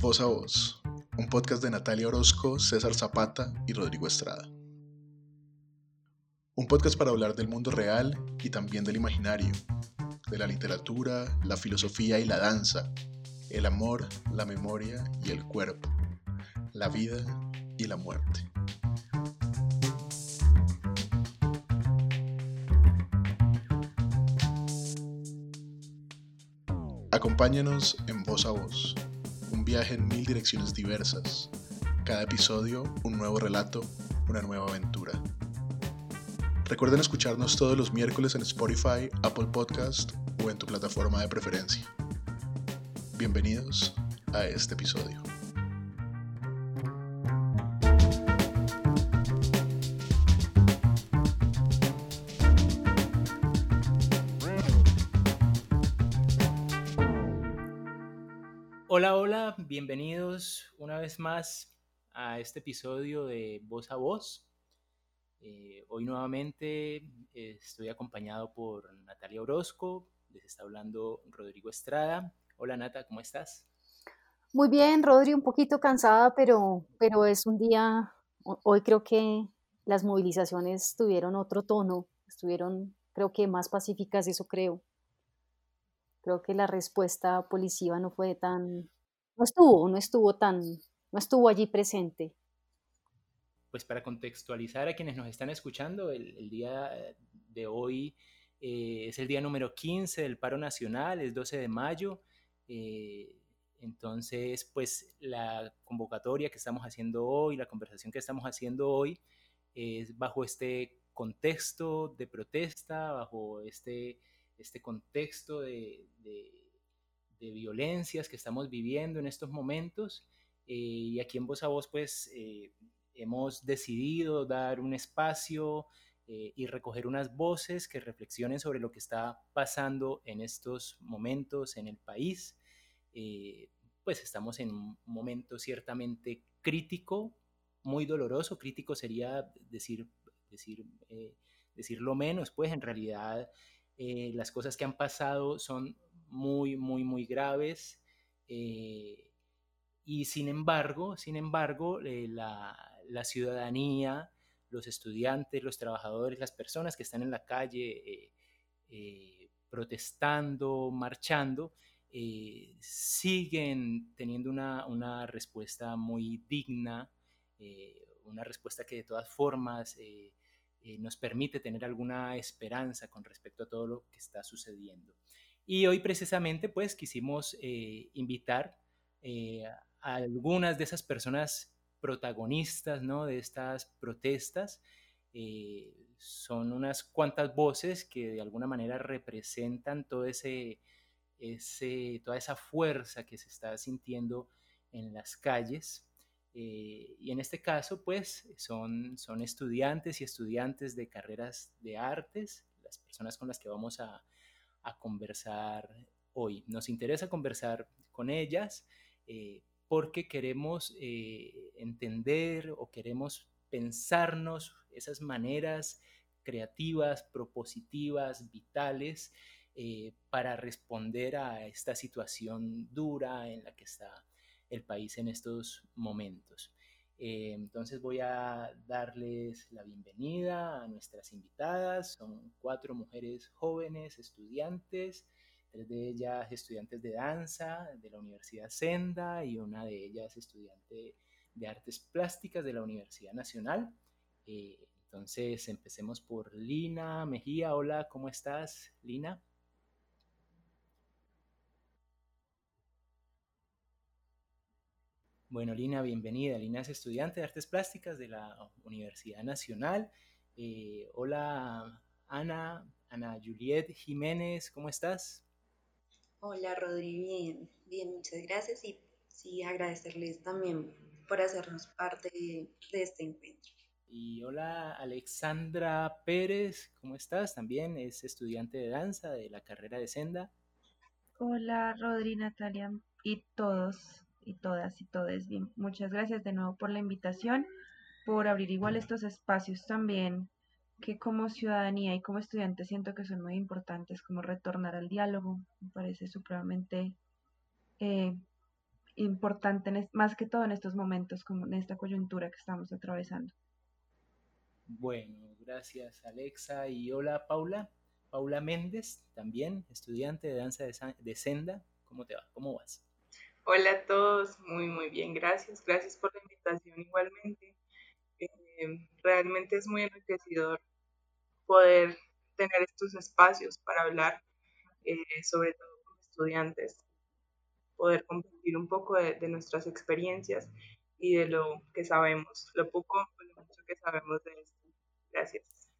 Voz a Voz, un podcast de Natalia Orozco, César Zapata y Rodrigo Estrada. Un podcast para hablar del mundo real y también del imaginario, de la literatura, la filosofía y la danza, el amor, la memoria y el cuerpo, la vida y la muerte. Acompáñanos en Voz a Voz, un viaje en mil direcciones diversas. Cada episodio, un nuevo relato, una nueva aventura. Recuerden escucharnos todos los miércoles en Spotify, Apple Podcast o en tu plataforma de preferencia. Bienvenidos a este episodio. Bienvenidos una vez más a este episodio de Voz a Voz. Eh, hoy nuevamente eh, estoy acompañado por Natalia Orozco, les está hablando Rodrigo Estrada. Hola Nata, ¿cómo estás? Muy bien, Rodri, un poquito cansada, pero, pero es un día, hoy creo que las movilizaciones tuvieron otro tono, estuvieron creo que más pacíficas, eso creo. Creo que la respuesta policiva no fue tan, no estuvo, no estuvo tan, no estuvo allí presente. Pues para contextualizar a quienes nos están escuchando, el, día de hoy eh, es el día número 15 del paro nacional, es 12 de mayo. Eh, entonces, pues la convocatoria que estamos haciendo hoy, la conversación que estamos haciendo hoy, es bajo este contexto de protesta, bajo este este contexto de, violencias que estamos viviendo en estos momentos. Eh, y aquí en Voz a Voz, pues, eh, hemos decidido dar un espacio eh, y recoger unas voces que reflexionen sobre lo que está pasando en estos momentos en el país. pues estamos en un momento ciertamente crítico, muy doloroso. Crítico sería decir, decir, decirlo menos, pues en realidad las cosas que han pasado son muy, muy, muy graves. Eh, y sin embargo, sin embargo, eh, la, ciudadanía, los estudiantes, los trabajadores, las personas que están en la calle protestando, marchando, siguen teniendo una, una, respuesta muy digna, una respuesta que de todas formas eh, nos permite tener alguna esperanza con respecto a todo lo que está sucediendo. Y hoy precisamente pues quisimos eh, invitar eh, a algunas de esas personas protagonistas ¿no? de estas protestas. son unas cuantas voces que de alguna manera representan todo ese, toda esa fuerza que se está sintiendo en las calles. Eh, y en este caso, pues, son, son estudiantes y estudiantes de carreras de artes, las personas con las que vamos a, a conversar hoy. Nos interesa conversar con ellas eh, porque queremos eh, entender o queremos pensarnos esas maneras creativas, propositivas, vitales, para responder a esta situación dura en la que está el país en estos momentos. Eh, entonces voy a darles la bienvenida a nuestras invitadas. Son cuatro mujeres jóvenes, estudiantes, tres de ellas estudiantes de danza de la Universidad Senda y una de ellas estudiante de artes plásticas de la Universidad Nacional. Eh, entonces empecemos por Lina Mejía. Hola, ¿cómo estás, Lina? Bueno, Lina, bienvenida. Lina es estudiante de artes plásticas de la Universidad Nacional. Eh, hola, Ana, Ana Juliet Jiménez, ¿cómo estás? Hola, Rodri, bien, bien, muchas gracias y sí, agradecerles también por hacernos parte de, de este encuentro. Y hola, Alexandra Pérez, ¿cómo estás? También es estudiante de danza de la carrera de Senda. Hola, Rodri, Natalia y todos y todas y todes. Bien, muchas gracias de nuevo por la invitación, por abrir igual estos espacios también que como ciudadanía y como estudiante siento que son muy importantes, como retornar al diálogo, me parece supremamente eh, importante, más que todo en estos momentos, como en esta coyuntura que estamos atravesando. Bueno, gracias Alexa y hola Paula. Paula Méndez, también estudiante de danza de, senda. ¿Cómo te va? ¿Cómo vas? Hola a todos, muy muy bien, gracias. Gracias por la invitación igualmente. Eh, realmente es muy enriquecedor poder tener estos espacios para hablar, eh, sobre todo con estudiantes, poder compartir un poco de, nuestras experiencias y de lo que sabemos, lo poco o lo mucho que sabemos de esto. Gracias.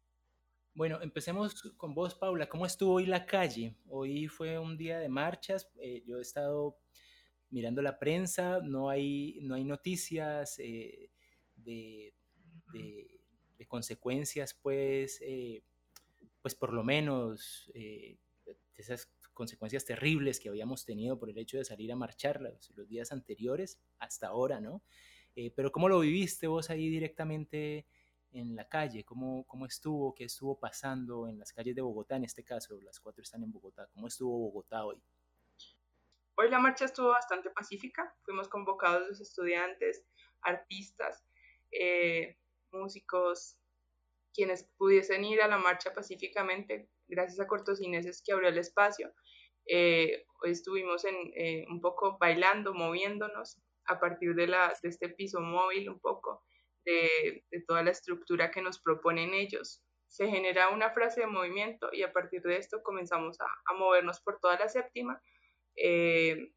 Bueno, empecemos con vos, Paula. ¿Cómo estuvo hoy la calle? Hoy fue un día de marchas. Eh, yo he estado mirando la prensa, no hay, no hay noticias eh, de, consecuencias, pues, pues por lo menos eh, esas consecuencias terribles que habíamos tenido por el hecho de salir a marchar los, días anteriores hasta ahora, ¿no? Eh, pero ¿cómo lo viviste vos ahí directamente en la calle? ¿Cómo, ¿Cómo estuvo? ¿Qué estuvo pasando en las calles de Bogotá en este caso? Las cuatro están en Bogotá. ¿Cómo estuvo Bogotá hoy? Hoy la marcha estuvo bastante pacífica. Fuimos convocados los estudiantes, artistas, eh, músicos, quienes pudiesen ir a la marcha pacíficamente, gracias a Cortocineses que abrió el espacio. Eh, hoy estuvimos en, eh, un poco bailando, moviéndonos a partir de este piso móvil, un poco de, toda la estructura que nos proponen ellos. Se genera una frase de movimiento y a partir de esto comenzamos a, movernos por toda la séptima. Eh,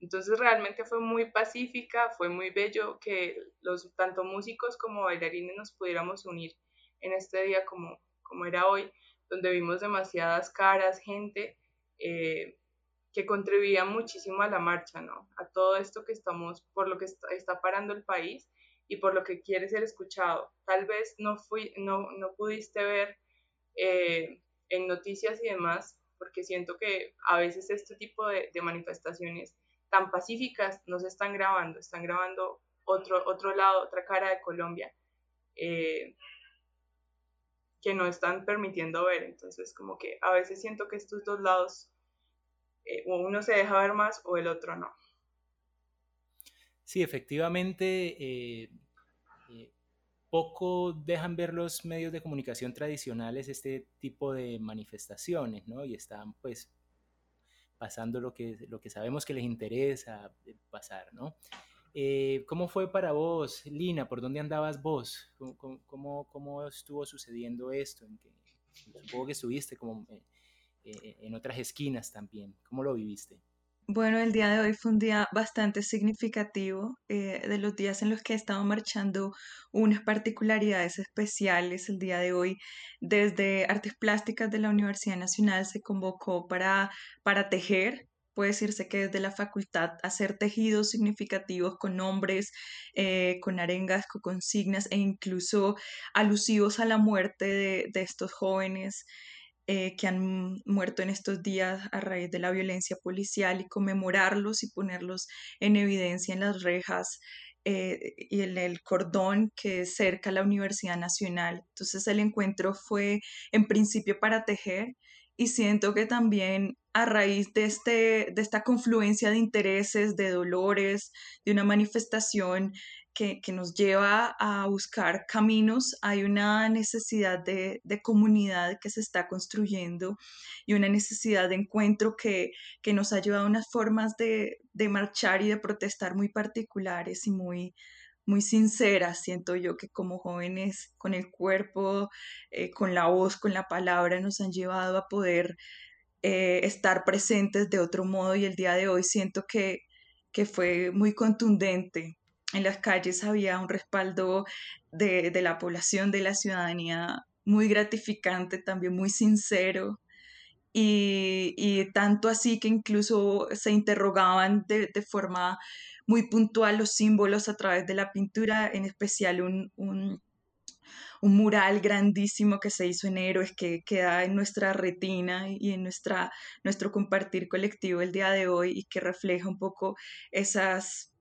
entonces realmente fue muy pacífica, fue muy bello que los tanto músicos como bailarines nos pudiéramos unir en este día como, como era hoy, donde vimos demasiadas caras, gente eh, que contribuía muchísimo a la marcha, ¿no? A todo esto que estamos, por lo que está, parando el país y por lo que quiere ser escuchado. Tal vez no, fui, no, no pudiste ver eh, en noticias y demás, porque siento que a veces este tipo de, manifestaciones tan pacíficas no se están grabando, están grabando otro, otro lado, otra cara de Colombia. Eh, que no están permitiendo ver. Entonces, como que a veces siento que estos dos lados, eh, uno se deja ver más o el otro no. Sí, efectivamente, eh, poco dejan ver los medios de comunicación tradicionales este tipo de manifestaciones, ¿no? Y están pues pasando lo que, lo que sabemos que les interesa pasar, ¿no? Eh, ¿Cómo fue para vos, Lina? ¿Por dónde andabas vos? ¿Cómo, cómo, estuvo sucediendo esto? ¿En que, supongo que estuviste como eh, eh, en otras esquinas también. ¿Cómo lo viviste? Bueno, el día de hoy fue un día bastante significativo, de los días en los que he estado marchando unas particularidades especiales. El día de hoy, desde Artes Plásticas de la Universidad Nacional, se convocó para, para tejer, puede decirse que desde la facultad hacer tejidos significativos con nombres, eh, con arengas, con consignas e incluso alusivos a la muerte de, estos jóvenes eh, que han muerto en estos días a raíz de la violencia policial y conmemorarlos y ponerlos en evidencia en las rejas eh, y en el cordón que cerca la Universidad Nacional. Entonces el encuentro fue en principio para tejer y siento que también a raíz de, este, de esta confluencia de intereses, de dolores, de una manifestación que, nos lleva a buscar caminos, hay una necesidad de, comunidad que se está construyendo y una necesidad de encuentro que, nos ha llevado a unas formas de, marchar y de protestar muy particulares y muy, muy sinceras, siento yo que como jóvenes con el cuerpo, eh, con la voz, con la palabra, nos han llevado a poder eh, estar presentes de otro modo y el día de hoy siento que, que fue muy contundente. En las calles había un respaldo de, de la población, de la ciudadanía, muy gratificante, también muy sincero. Y, y, tanto así que incluso se interrogaban de, de, forma muy puntual los símbolos a través de la pintura, en especial un, un, un mural grandísimo que se hizo en Héroes que queda en nuestra retina y en nuestra, nuestro compartir colectivo el día de hoy y que refleja un poco esas,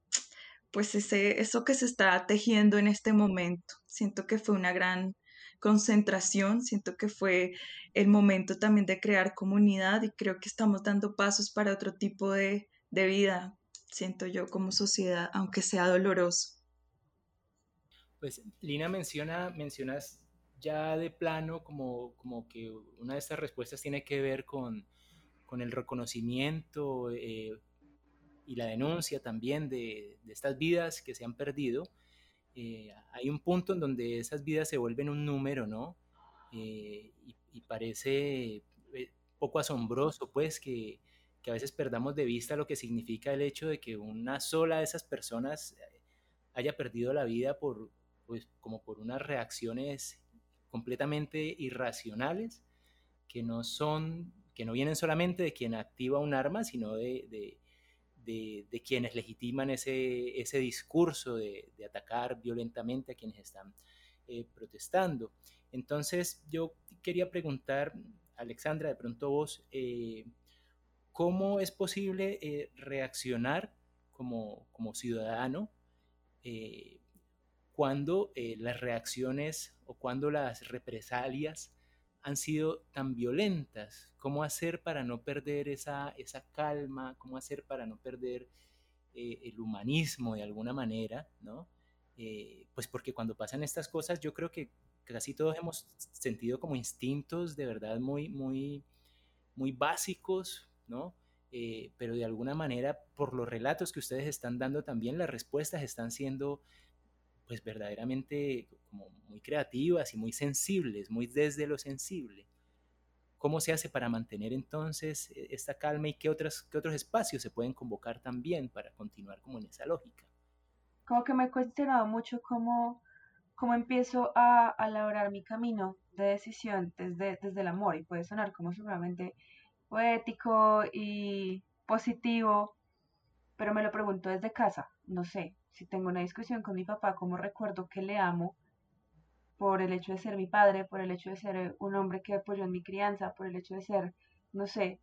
pues ese, eso que se está tejiendo en este momento. Siento que fue una gran concentración, siento que fue el momento también de crear comunidad y creo que estamos dando pasos para otro tipo de, de vida. siento yo, como sociedad, aunque sea doloroso. Pues Lina menciona, mencionas ya de plano como, como que una de estas respuestas tiene que ver con, con el reconocimiento eh, y la denuncia también de, de, estas vidas que se han perdido. Eh, hay un punto en donde esas vidas se vuelven un número, ¿no? Eh, y, y, parece poco asombroso, pues, que, que, a veces perdamos de vista lo que significa el hecho de que una sola de esas personas haya perdido la vida por, pues, como por unas reacciones completamente irracionales que no son, que no vienen solamente de quien activa un arma, sino de, de, de, quienes legitiman ese, ese discurso de, atacar violentamente a quienes están eh, protestando. Entonces yo quería preguntar, Alexandra, de pronto vos, eh, ¿cómo es posible eh, reaccionar como, como ciudadano cuando las reacciones o cuando las represalias han sido tan violentas. ¿Cómo hacer para no perder esa, esa calma? ¿Cómo hacer para no perder eh, el humanismo de alguna manera? ¿no? Eh, pues porque cuando pasan estas cosas yo creo que casi todos hemos sentido como instintos de verdad muy, muy, muy básicos, ¿no? Eh, pero de alguna manera, por los relatos que ustedes están dando también, las respuestas están siendo pues verdaderamente como muy creativas y muy sensibles, muy desde lo sensible. ¿Cómo se hace para mantener entonces e, esta calma y qué, otras, qué otros espacios se pueden convocar también para continuar como en esa lógica? Como que me he cuestionado mucho cómo, cómo empiezo a, a elaborar mi camino de decisión desde, desde el amor y puede sonar como seguramente poético y positivo, pero me lo pregunto desde casa, no sé, si tengo una discusión con mi papá, cómo recuerdo que le amo por el hecho de ser mi padre, por el hecho de ser un hombre que apoyó en mi crianza, por el hecho de ser, no sé,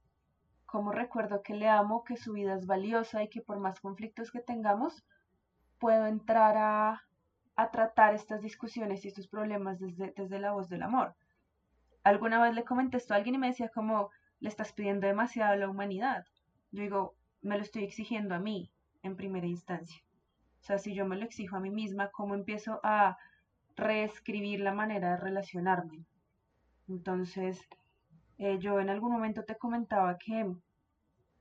cómo recuerdo que le amo, que su vida es valiosa y que por más conflictos que tengamos, puedo entrar a, a tratar estas discusiones y estos problemas desde, desde la voz del amor. Alguna vez le comenté esto a alguien y me decía como, le estás pidiendo demasiado a la humanidad. Yo digo, me lo estoy exigiendo a mí en primera instancia. O sea, si yo me lo exijo a mí misma, ¿cómo empiezo a reescribir la manera de relacionarme? Entonces, eh, yo en algún momento te comentaba que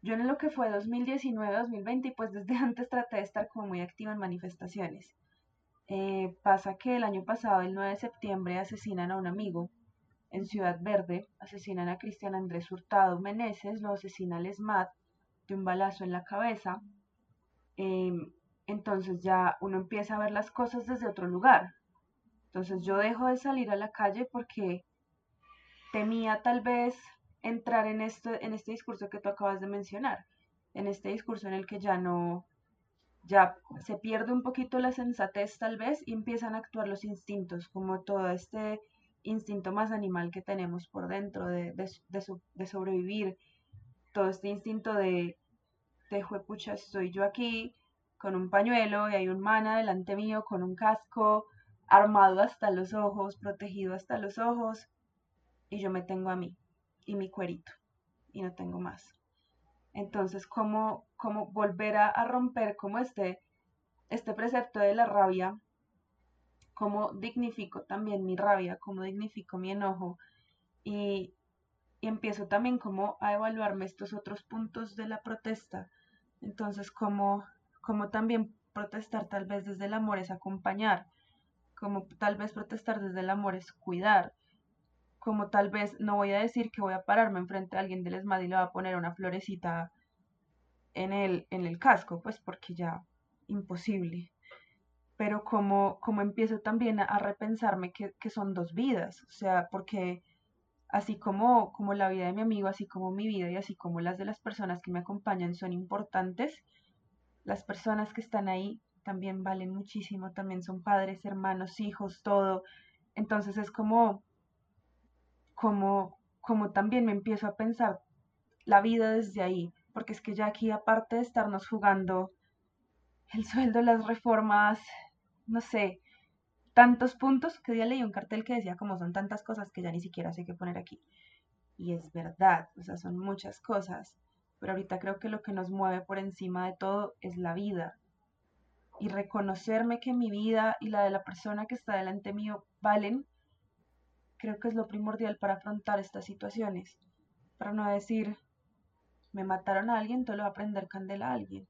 yo en lo que fue 2019-2020 y pues desde antes traté de estar como muy activa en manifestaciones. Eh, pasa que el año pasado, el 9 de septiembre, asesinan a un amigo en Ciudad Verde, asesinan a Cristian Andrés Hurtado Meneses, lo asesina el SMAT de un balazo en la cabeza. Eh, entonces ya uno empieza a ver las cosas desde otro lugar. Entonces yo dejo de salir a la calle porque temía tal vez entrar en este, en este discurso que tú acabas de mencionar, en este discurso en el que ya no, ya se pierde un poquito la sensatez tal vez y empiezan a actuar los instintos, como todo este instinto más animal que tenemos por dentro de, de, sobrevivir, todo este instinto de, de juepucha, estoy yo aquí, con un pañuelo y hay un mana delante mío con un casco armado hasta los ojos, protegido hasta los ojos, y yo me tengo a mí y mi cuerito y no tengo más. Entonces, ¿cómo, cómo volver a, a, romper como este, este precepto de la rabia? ¿Cómo dignifico también mi rabia? ¿Cómo dignifico mi enojo? Y, y empiezo también como a evaluarme estos otros puntos de la protesta. Entonces, ¿cómo, como también protestar tal vez desde el amor es acompañar, como tal vez protestar desde el amor es cuidar, como tal vez no voy a decir que voy a pararme enfrente a alguien del ESMAD y le voy a poner una florecita en el, en el casco, pues porque ya imposible. Pero como, como empiezo también a, a repensarme que, que, son dos vidas, o sea, porque así como, como la vida de mi amigo, así como mi vida y así como las de las personas que me acompañan son importantes, las personas que están ahí también valen muchísimo, también son padres, hermanos, hijos, todo. Entonces es como, como, como también me empiezo a pensar la vida desde ahí, porque es que ya aquí aparte de estarnos jugando el sueldo, las reformas, no sé, tantos puntos, que día leí un cartel que decía como son tantas cosas que ya ni siquiera sé qué poner aquí. Y es verdad, o sea, son muchas cosas pero ahorita creo que lo que nos mueve por encima de todo es la vida. Y reconocerme que mi vida y la de la persona que está delante mío valen, creo que es lo primordial para afrontar estas situaciones. Para no decir, me mataron a alguien, todo lo voy a prender candela a alguien.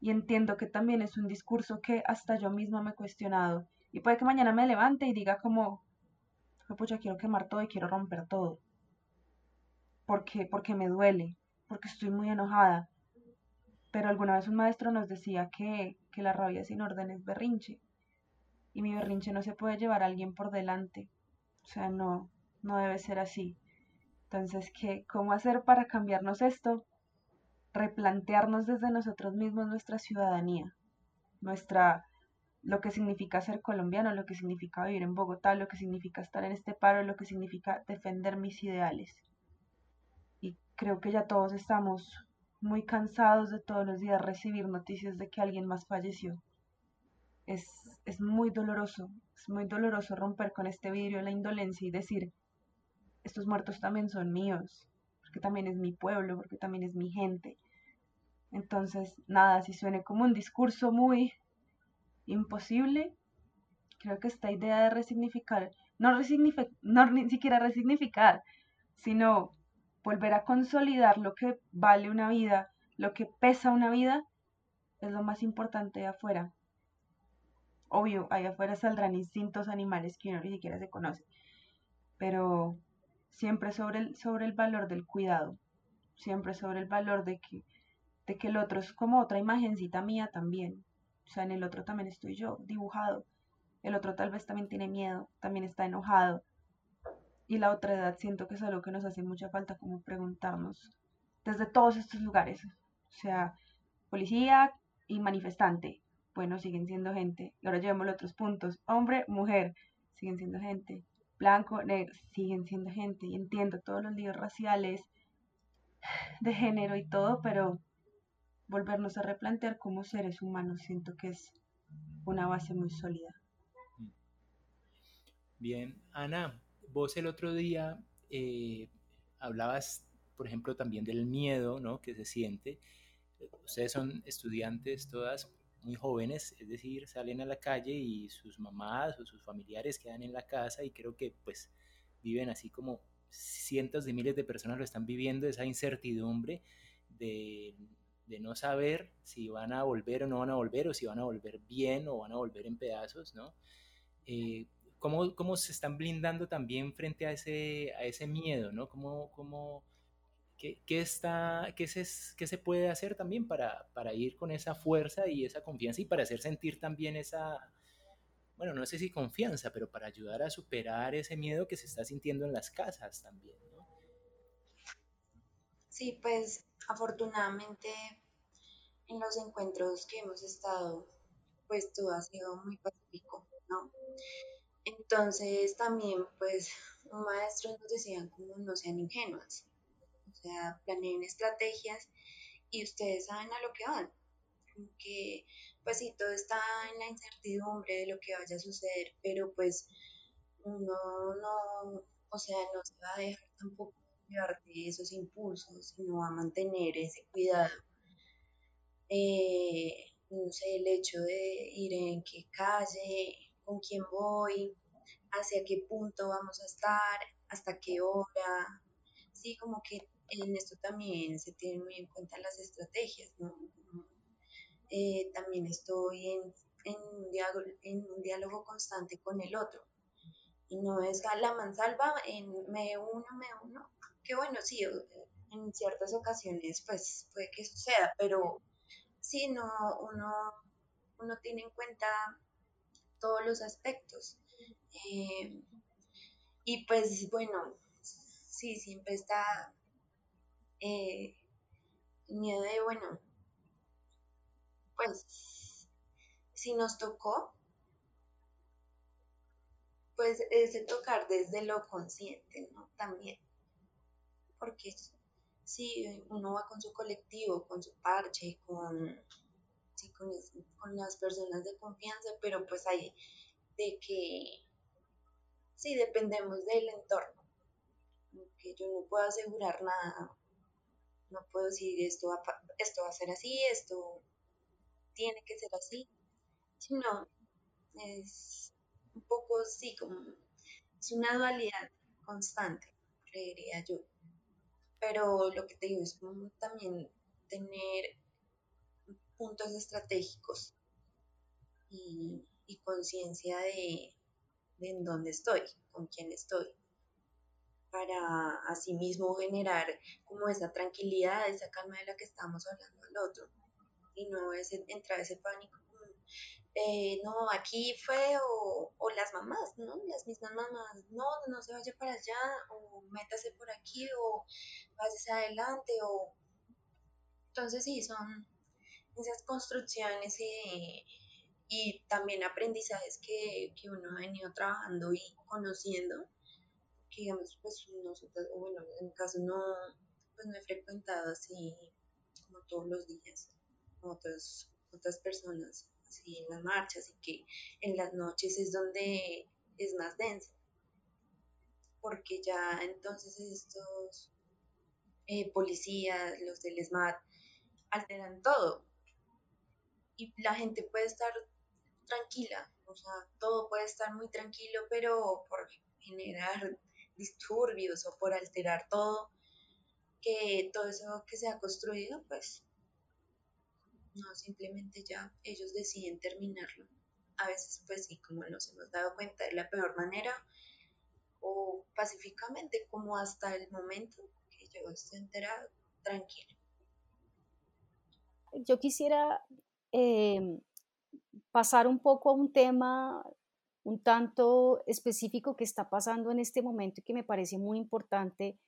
Y entiendo que también es un discurso que hasta yo misma me he cuestionado. Y puede que mañana me levante y diga como, pucha, quiero quemar todo y quiero romper todo. Porque, porque me duele, porque estoy muy enojada. Pero alguna vez un maestro nos decía que, que la rabia sin orden es berrinche. Y mi berrinche no se puede llevar a alguien por delante. O sea, no, no debe ser así. Entonces, ¿qué, ¿cómo hacer para cambiarnos esto? Replantearnos desde nosotros mismos nuestra ciudadanía, nuestra lo que significa ser colombiano, lo que significa vivir en Bogotá, lo que significa estar en este paro, lo que significa defender mis ideales. Creo que ya todos estamos muy cansados de todos los días recibir noticias de que alguien más falleció. Es, es muy doloroso, es muy doloroso romper con este vidrio de la indolencia y decir, estos muertos también son míos, porque también es mi pueblo, porque también es mi gente. Entonces, nada, si suene como un discurso muy imposible, creo que esta idea de resignificar, no, resignificar, no ni siquiera resignificar, sino volver a consolidar lo que vale una vida, lo que pesa una vida, es lo más importante de afuera. Obvio, ahí afuera saldrán instintos animales que uno ni siquiera se conoce, pero siempre sobre el, sobre el valor del cuidado, siempre sobre el valor de que, de que el otro es como otra imagencita mía también, o sea, en el otro también estoy yo, dibujado. El otro tal vez también tiene miedo, también está enojado. Y la otra edad siento que es algo que nos hace mucha falta como preguntarnos desde todos estos lugares. O sea, policía y manifestante. Bueno, siguen siendo gente. Y ahora llevamos los otros puntos. Hombre, mujer, siguen siendo gente. Blanco, negro, siguen siendo gente. Y entiendo todos los líos raciales, de género y todo, pero volvernos a replantear como seres humanos. Siento que es una base muy sólida. Bien, Ana, vos el otro día eh, hablabas, por ejemplo, también del miedo ¿no? que se siente. Ustedes son estudiantes todas muy jóvenes, es decir, salen a la calle y sus mamás o sus familiares quedan en la casa y creo que pues viven así como cientos de miles de personas lo están viviendo, esa incertidumbre de de no saber si van a volver o no van a volver, o si van a volver bien o van a volver en pedazos, ¿no? Eh, ¿cómo, ¿cómo, se están blindando también frente a ese, a ese miedo, ¿no? ¿Cómo, cómo, qué, qué, está, qué, se, qué se puede hacer también para, para ir con esa fuerza y esa confianza y para hacer sentir también esa, bueno, no sé si confianza, pero para ayudar a superar ese miedo que se está sintiendo en las casas también, ¿no? Sí, pues afortunadamente en los encuentros que hemos estado, pues todo ha sido muy pacífico, ¿no? Entonces también, pues, un maestro nos decía como no sean ingenuas, o sea, planeen estrategias y ustedes saben a lo que van, que pues sí, todo está en la incertidumbre de lo que vaya a suceder, pero pues uno no, o sea, no se va a dejar tampoco de esos impulsos, sino a mantener ese cuidado. Eh, no sé, el hecho de ir en qué calle, con quién voy, hacia qué punto vamos a estar, hasta qué hora. Sí, como que en esto también se tienen muy en cuenta las estrategias, ¿no? Eh, también estoy en, en, un diálogo, en un diálogo constante con el otro. Y no es la mansalva en me uno, me uno, que bueno, sí, en ciertas ocasiones pues puede que suceda, pero sí, no, uno, uno tiene en cuenta todos los aspectos. Eh, y pues bueno, sí, siempre está eh, miedo de, bueno, pues si nos tocó, pues es tocar desde lo consciente, ¿no? También porque sí, uno va con su colectivo, con su parche, con, con, las personas de confianza, pero pues hay de que sí dependemos del entorno, que yo no puedo asegurar nada, no puedo decir esto va, esto va a ser así, esto tiene que ser así, sino es un poco sí, como es una dualidad constante, creería yo. Pero lo que te digo es como también tener puntos estratégicos y, conciencia de, en dónde estoy, con quién estoy para asimismo generar como esa tranquilidad, esa calma de la que estamos hablando al otro y no ese, entrar ese pánico eh, no, aquí fue o, las mamás, ¿no? Las mismas mamás, no, no se vaya para allá o métase por aquí o váyase adelante o... Entonces sí, son esas construcciones y, y también aprendizajes que, que uno ha venido trabajando y conociendo que digamos, pues nosotros, bueno, en mi caso no, pues no he frecuentado así como todos los días otras, otras personas así en las marchas y que en las noches es donde es más denso porque ya entonces estos eh, policías, los del SMAT, alteran todo y la gente puede estar tranquila, o sea, todo puede estar muy tranquilo, pero por generar disturbios o por alterar todo, que todo eso que se ha construido, pues no, simplemente ya ellos deciden terminarlo. A veces, pues sí, como nos hemos dado cuenta, de la peor manera o pacíficamente, como hasta el momento que yo esté enterado, tranquilo. Yo quisiera eh, pasar un poco a un tema un tanto específico que está pasando en este momento y que me parece muy importante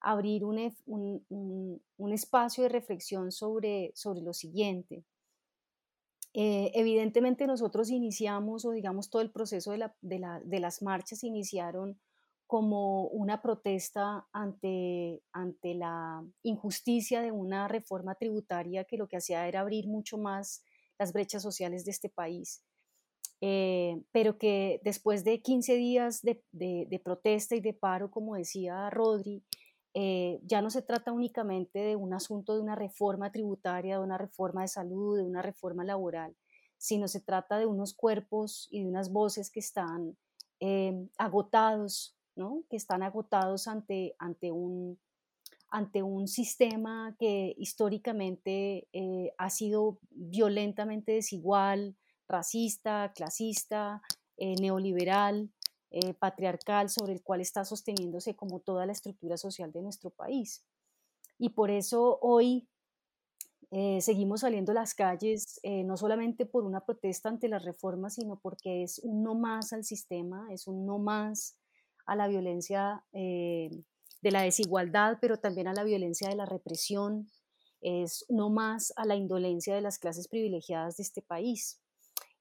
abrir un, un, un, espacio de reflexión sobre, sobre lo siguiente. Eh, evidentemente nosotros iniciamos, o digamos todo el proceso de, la, de, la, de, las marchas iniciaron como una protesta ante, ante la injusticia de una reforma tributaria que lo que hacía era abrir mucho más las brechas sociales de este país. Eh, pero que después de 15 días de, protesta y de paro, como decía Rodri, eh, ya no se trata únicamente de un asunto de una reforma tributaria, de una reforma de salud, de una reforma laboral, sino se trata de unos cuerpos y de unas voces que están eh, agotados, ¿no? que están agotados ante, ante, un, ante un sistema que históricamente ha sido violentamente desigual, racista, clasista, eh, neoliberal, eh, patriarcal, sobre el cual está sosteniéndose como toda la estructura social de nuestro país. Y por eso hoy eh, seguimos saliendo a las calles, no solamente por una protesta ante las reformas, sino porque es un no más al sistema, es un no más a la violencia de la desigualdad, pero también a la violencia de la represión, es no más a la indolencia de las clases privilegiadas de este país.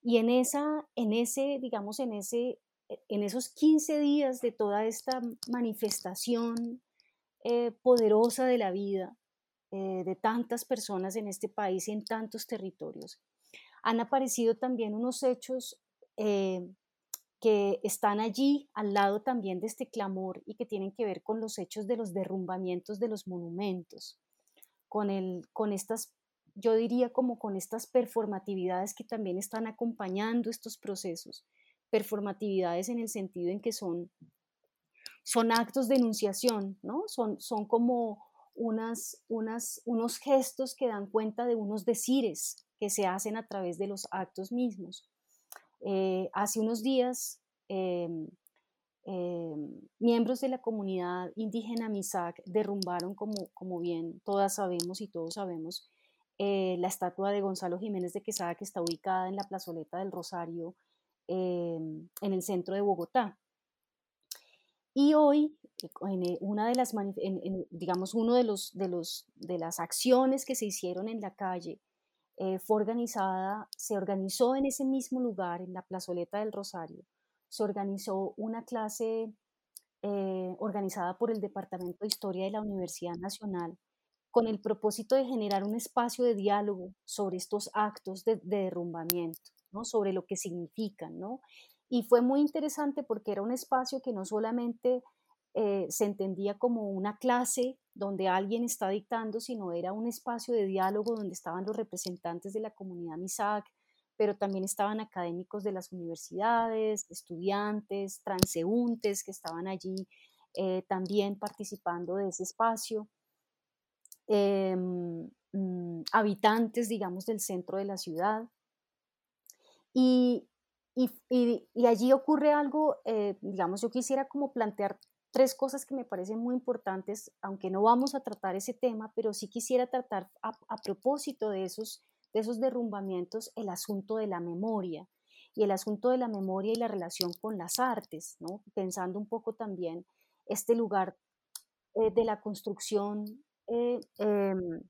Y en, esa, en ese, digamos, en, ese, en esos 15 días de toda esta manifestación eh, poderosa de la vida eh, de tantas personas en este país y en tantos territorios, han aparecido también unos hechos eh, que están allí al lado también de este clamor y que tienen que ver con los hechos de los derrumbamientos de los monumentos, con, el, con estas yo diría como con estas performatividades que también están acompañando estos procesos, performatividades en el sentido en que son, son actos de enunciación, ¿no? Son, son como unas, unas, unos gestos que dan cuenta de unos decires que se hacen a través de los actos mismos. Eh, hace unos días, em, em, miembros de la comunidad indígena Misak derrumbaron, como, bien todas sabemos y todos sabemos, eh, la estatua de Gonzalo Jiménez de Quesada que está ubicada en la plazoleta del Rosario em, en el centro de Bogotá. Y hoy, en eh, una de las, digamos, uno de, los, de, los, de las acciones que se hicieron en la calle eh, fue organizada, se organizó en ese mismo lugar, en la plazoleta del Rosario, se organizó una clase organizada por el Departamento de Historia de la Universidad Nacional con el propósito de generar un espacio de diálogo sobre estos actos de, derrumbamiento, ¿no? sobre lo que significan. ¿no? Y fue muy interesante porque era un espacio que no solamente eh, se entendía como una clase donde alguien está dictando, sino era un espacio de diálogo donde estaban los representantes de la comunidad MISAC, pero también estaban académicos de las universidades, estudiantes, transeúntes que estaban allí eh, también participando de ese espacio, em, mm, habitantes, digamos, del centro de la ciudad. Y, allí ocurre algo, eh, digamos, yo quisiera como plantear tres cosas que me parecen muy importantes, aunque no vamos a tratar ese tema, pero sí quisiera tratar a, propósito de esos, de esos derrumbamientos el asunto de la memoria y el asunto de la memoria y la relación con las artes, ¿no? pensando un poco también este lugar eh, de la construcción eh, em,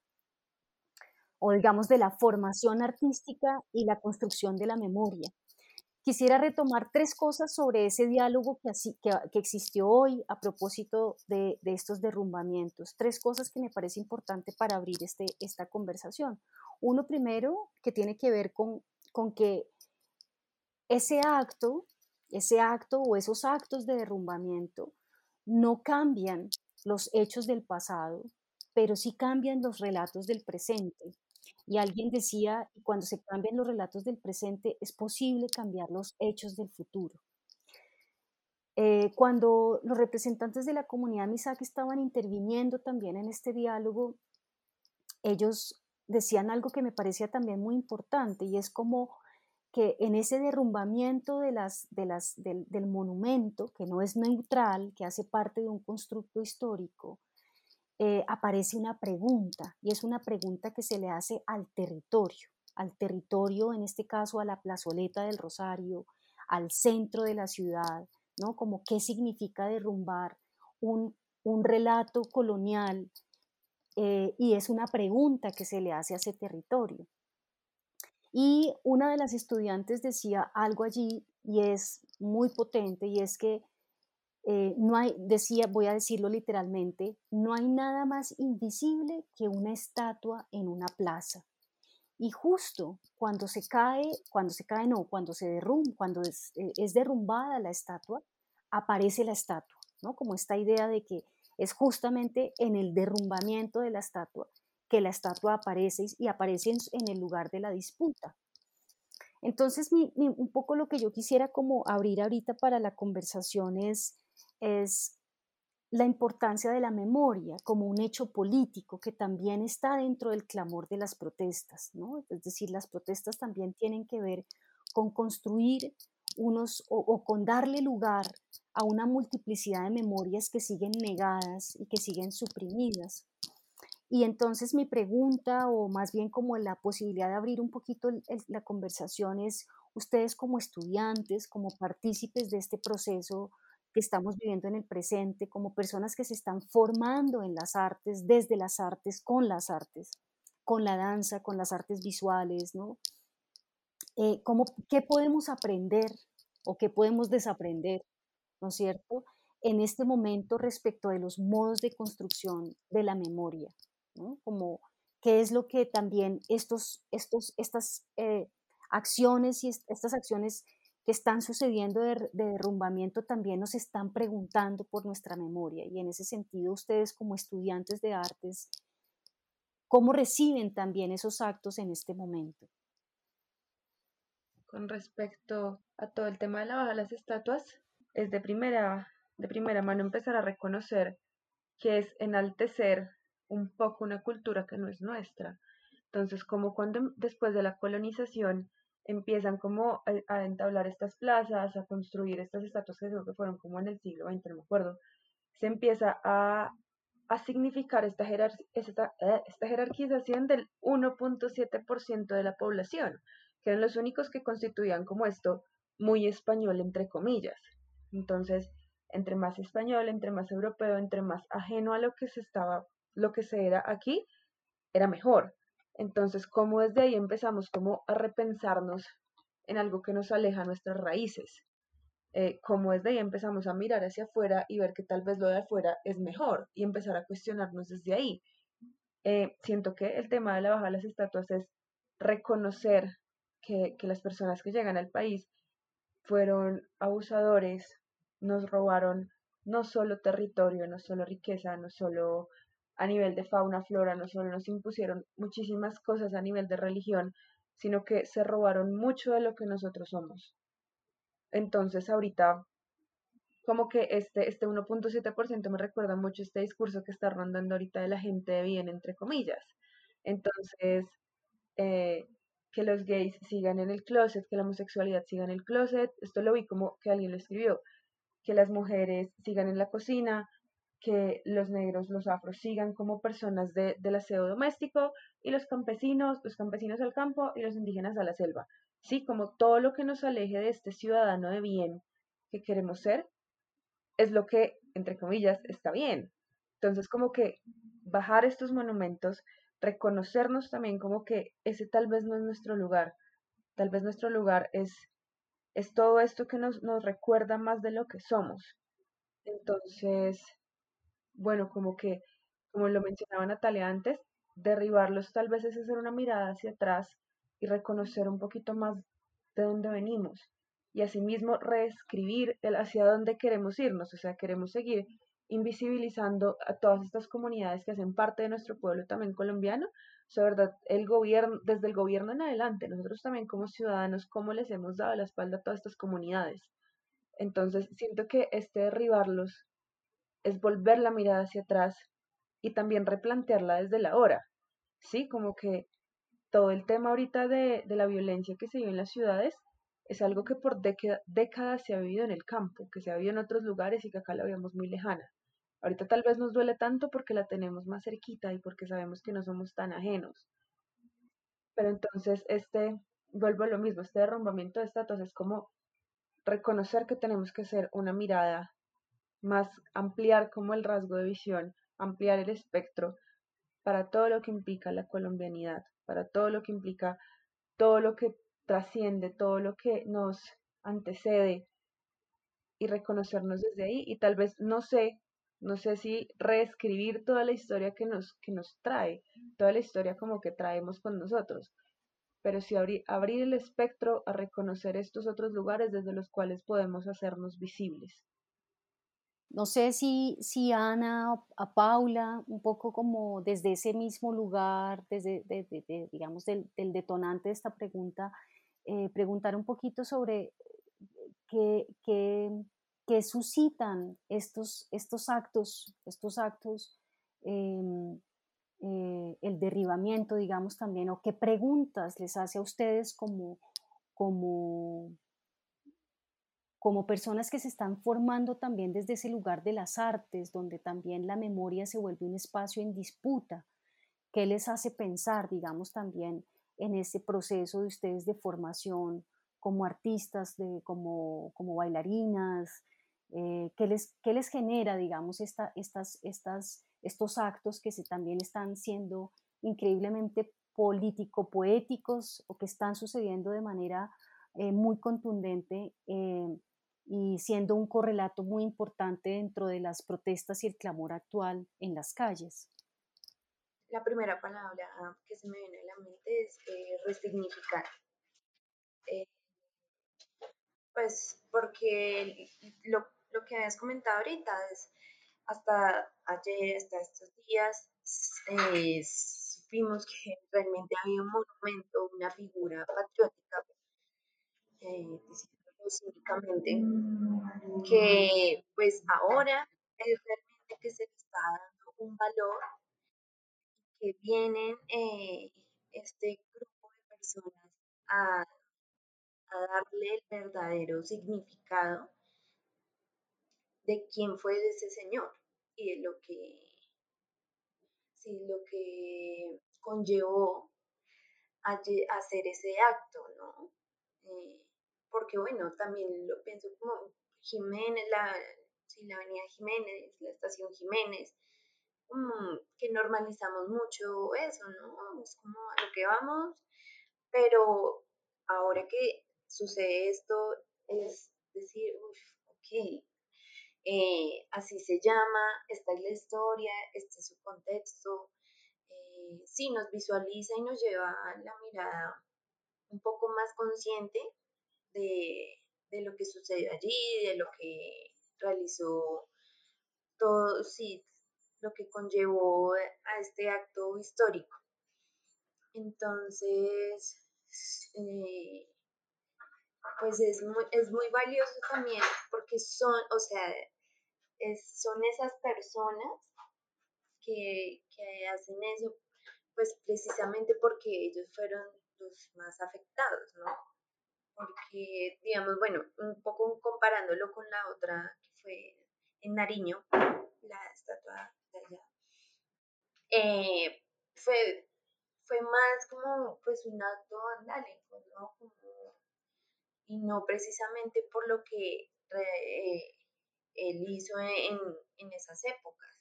o digamos de la formación artística y la construcción de la memoria. Quisiera retomar tres cosas sobre ese diálogo que, existió hoy a propósito de, estos derrumbamientos. Tres cosas que me parece importante para abrir este, esta conversación. Uno primero, que tiene que ver con, con que ese acto, ese acto o esos actos de derrumbamiento no cambian los hechos del pasado, pero sí cambian los relatos del presente. Y alguien decía, cuando se cambian los relatos del presente, es posible cambiar los hechos del futuro. Eh, cuando los representantes de la comunidad Misak estaban interviniendo también en este diálogo, ellos decían algo que me parecía también muy importante y es como que en ese derrumbamiento de las, de las, del, del monumento, que no es neutral, que hace parte de un constructo histórico, eh, aparece una pregunta y es una pregunta que se le hace al territorio, al territorio, en este caso a la plazoleta del Rosario, al centro de la ciudad, ¿no? Como qué significa derrumbar un, relato colonial eh, y es una pregunta que se le hace a ese territorio. Y una de las estudiantes decía algo allí y es muy potente y es que eh, no hay, decía, voy a decirlo literalmente, no hay nada más invisible que una estatua en una plaza. Y justo cuando se cae, cuando se cae, no, cuando se derrumba, cuando es, eh, es derrumbada la estatua, aparece la estatua, ¿no? Como esta idea de que es justamente en el derrumbamiento de la estatua que la estatua aparece y aparece en, el lugar de la disputa. Entonces, un poco lo que yo quisiera como abrir ahorita para la conversación es es la importancia de la memoria como un hecho político que también está dentro del clamor de las protestas, ¿no? Es decir, las protestas también tienen que ver con construir unos o, con darle lugar a una multiplicidad de memorias que siguen negadas y que siguen suprimidas. Y entonces mi pregunta, o más bien como la posibilidad de abrir un poquito la conversación es, ustedes como estudiantes, como partícipes de este proceso que estamos viviendo en el presente, como personas que se están formando en las artes, desde las artes, con las artes, con la danza, con las artes visuales, ¿no? Eh, ¿Qué podemos aprender o qué podemos desaprender, ¿no es cierto?, en este momento respecto de los modos de construcción de la memoria, ¿no? Como qué es lo que también estos, estos, estas eh, acciones y estas acciones que están sucediendo de, derrumbamiento también nos están preguntando por nuestra memoria. Y en ese sentido, ustedes como estudiantes de artes, ¿cómo reciben también esos actos en este momento? Con respecto a todo el tema de la baja de las estatuas, es de primera, de primera mano empezar a reconocer que es enaltecer un poco una cultura que no es nuestra. Entonces, como cuando después de la colonización empiezan como a, entablar estas plazas, a construir estas estatuas que creo que fueron como en el siglo XX, no me acuerdo, se empieza a, a significar esta, esta, eh, esta jerarquización del 1.7% de la población, que eran los únicos que constituían como esto muy español, entre comillas. Entonces, entre más español, entre más europeo, entre más ajeno a lo que se estaba, lo que se era aquí, era mejor. Entonces, ¿cómo desde ahí empezamos como a repensarnos en algo que nos aleja nuestras raíces? Eh, ¿Cómo desde ahí empezamos a mirar hacia afuera y ver que tal vez lo de afuera es mejor y empezar a cuestionarnos desde ahí? Eh, siento que el tema de la baja de las estatuas es reconocer que, que las personas que llegan al país fueron abusadores, nos robaron no solo territorio, no solo riqueza, no solo a nivel de fauna, flora, no solo nos impusieron muchísimas cosas a nivel de religión, sino que se robaron mucho de lo que nosotros somos. Entonces ahorita como que este, este 1.7% me recuerda mucho este discurso que está rondando ahorita de la gente de bien, entre comillas. Entonces, eh, que los gays sigan en el closet, que la homosexualidad siga en el closet, esto lo vi como que alguien lo escribió, que las mujeres sigan en la cocina, que los negros, los afros sigan como personas de, del aseo doméstico y los campesinos, los campesinos al campo y los indígenas a la selva. Sí, como todo lo que nos aleje de este ciudadano de bien que queremos ser, es lo que, entre comillas, está bien. Entonces, como que bajar estos monumentos, reconocernos también como que ese tal vez no es nuestro lugar, tal vez nuestro lugar es, es todo esto que nos, nos recuerda más de lo que somos. Entonces, bueno, como que, como lo mencionaba Natalia antes, derribarlos tal vez es hacer una mirada hacia atrás y reconocer un poquito más de dónde venimos. Y asimismo reescribir el hacia dónde queremos irnos, o sea, queremos seguir invisibilizando a todas estas comunidades que hacen parte de nuestro pueblo también colombiano, o sea, verdad, el gobierno, desde el gobierno en adelante, nosotros también como ciudadanos, cómo les hemos dado la espalda a todas estas comunidades. Entonces, siento que este derribarlos es volver la mirada hacia atrás y también replantearla desde la hora, ¿sí? Como que todo el tema ahorita de, de la violencia que se vive en las ciudades es algo que por décadas se ha vivido en el campo, que se ha vivido en otros lugares y que acá la veíamos muy lejana. Ahorita tal vez nos duele tanto porque la tenemos más cerquita y porque sabemos que no somos tan ajenos. Pero entonces este, vuelvo a lo mismo, este derrumbamiento de estatuas es como reconocer que tenemos que hacer una mirada más, ampliar como el rasgo de visión, ampliar el espectro para todo lo que implica la colombianidad, para todo lo que implica todo lo que trasciende todo lo que nos antecede y reconocernos desde ahí y tal vez no sé, no sé si reescribir toda la historia que nos, que nos trae, toda la historia como que traemos con nosotros, pero sí abrir, abrir el espectro a reconocer estos otros lugares desde los cuales podemos hacernos visibles. No sé si, si Ana, a Paula, un poco como desde ese mismo lugar, desde, digamos, del, detonante de esta pregunta, eh, preguntar un poquito sobre qué, qué, suscitan estos, estos actos, estos actos, em, eh, el derribamiento, digamos también, o qué preguntas les hace a ustedes como, como, como personas que se están formando también desde ese lugar de las artes, donde también la memoria se vuelve un espacio en disputa. ¿Qué les hace pensar, digamos, también en ese proceso de ustedes de formación como artistas, de, como, como bailarinas? Eh, ¿qué, les, ¿Qué les genera, digamos, esta, estas, estas, estos actos que se, también están siendo increíblemente político-poéticos o que están sucediendo de manera eh, muy contundente eh, y siendo un correlato muy importante dentro de las protestas y el clamor actual en las calles? la primera palabra que se me viene a la mente es eh, resignificar. Eh, pues porque lo, lo, que habías comentado ahorita es hasta ayer, hasta estos días, eh, supimos que realmente había un monumento, una figura patriótica, eh, cínicamente, que pues ahora es realmente que se está dando un valor que vienen eh, este grupo de personas a, a darle el verdadero significado de quién fue ese señor y de lo que, sí, lo que conllevó a, hacer ese acto, ¿no? Eh, porque bueno, también lo pienso como Jiménez, la, la avenida Jiménez, la estación Jiménez, que normalizamos mucho eso, ¿no? Es como a lo que vamos, pero ahora que sucede esto, es decir, uff, ok, eh, así se llama, esta es la historia, este es su contexto, eh, sí nos visualiza y nos lleva la mirada un poco más consciente de, de lo que sucedió allí, de lo que realizó todo, sí, lo que conllevó a este acto histórico. Entonces, eh, pues es muy, es muy valioso también porque son, o sea, son esas personas que, que hacen eso, pues precisamente porque ellos fueron los más afectados, ¿no? Porque, digamos, bueno, un poco comparándolo con la otra que fue en Nariño, la estatua de allá, eh, fue, fue más como pues un acto vandálico, ¿no? y no precisamente por lo que eh, él hizo en, en esas épocas.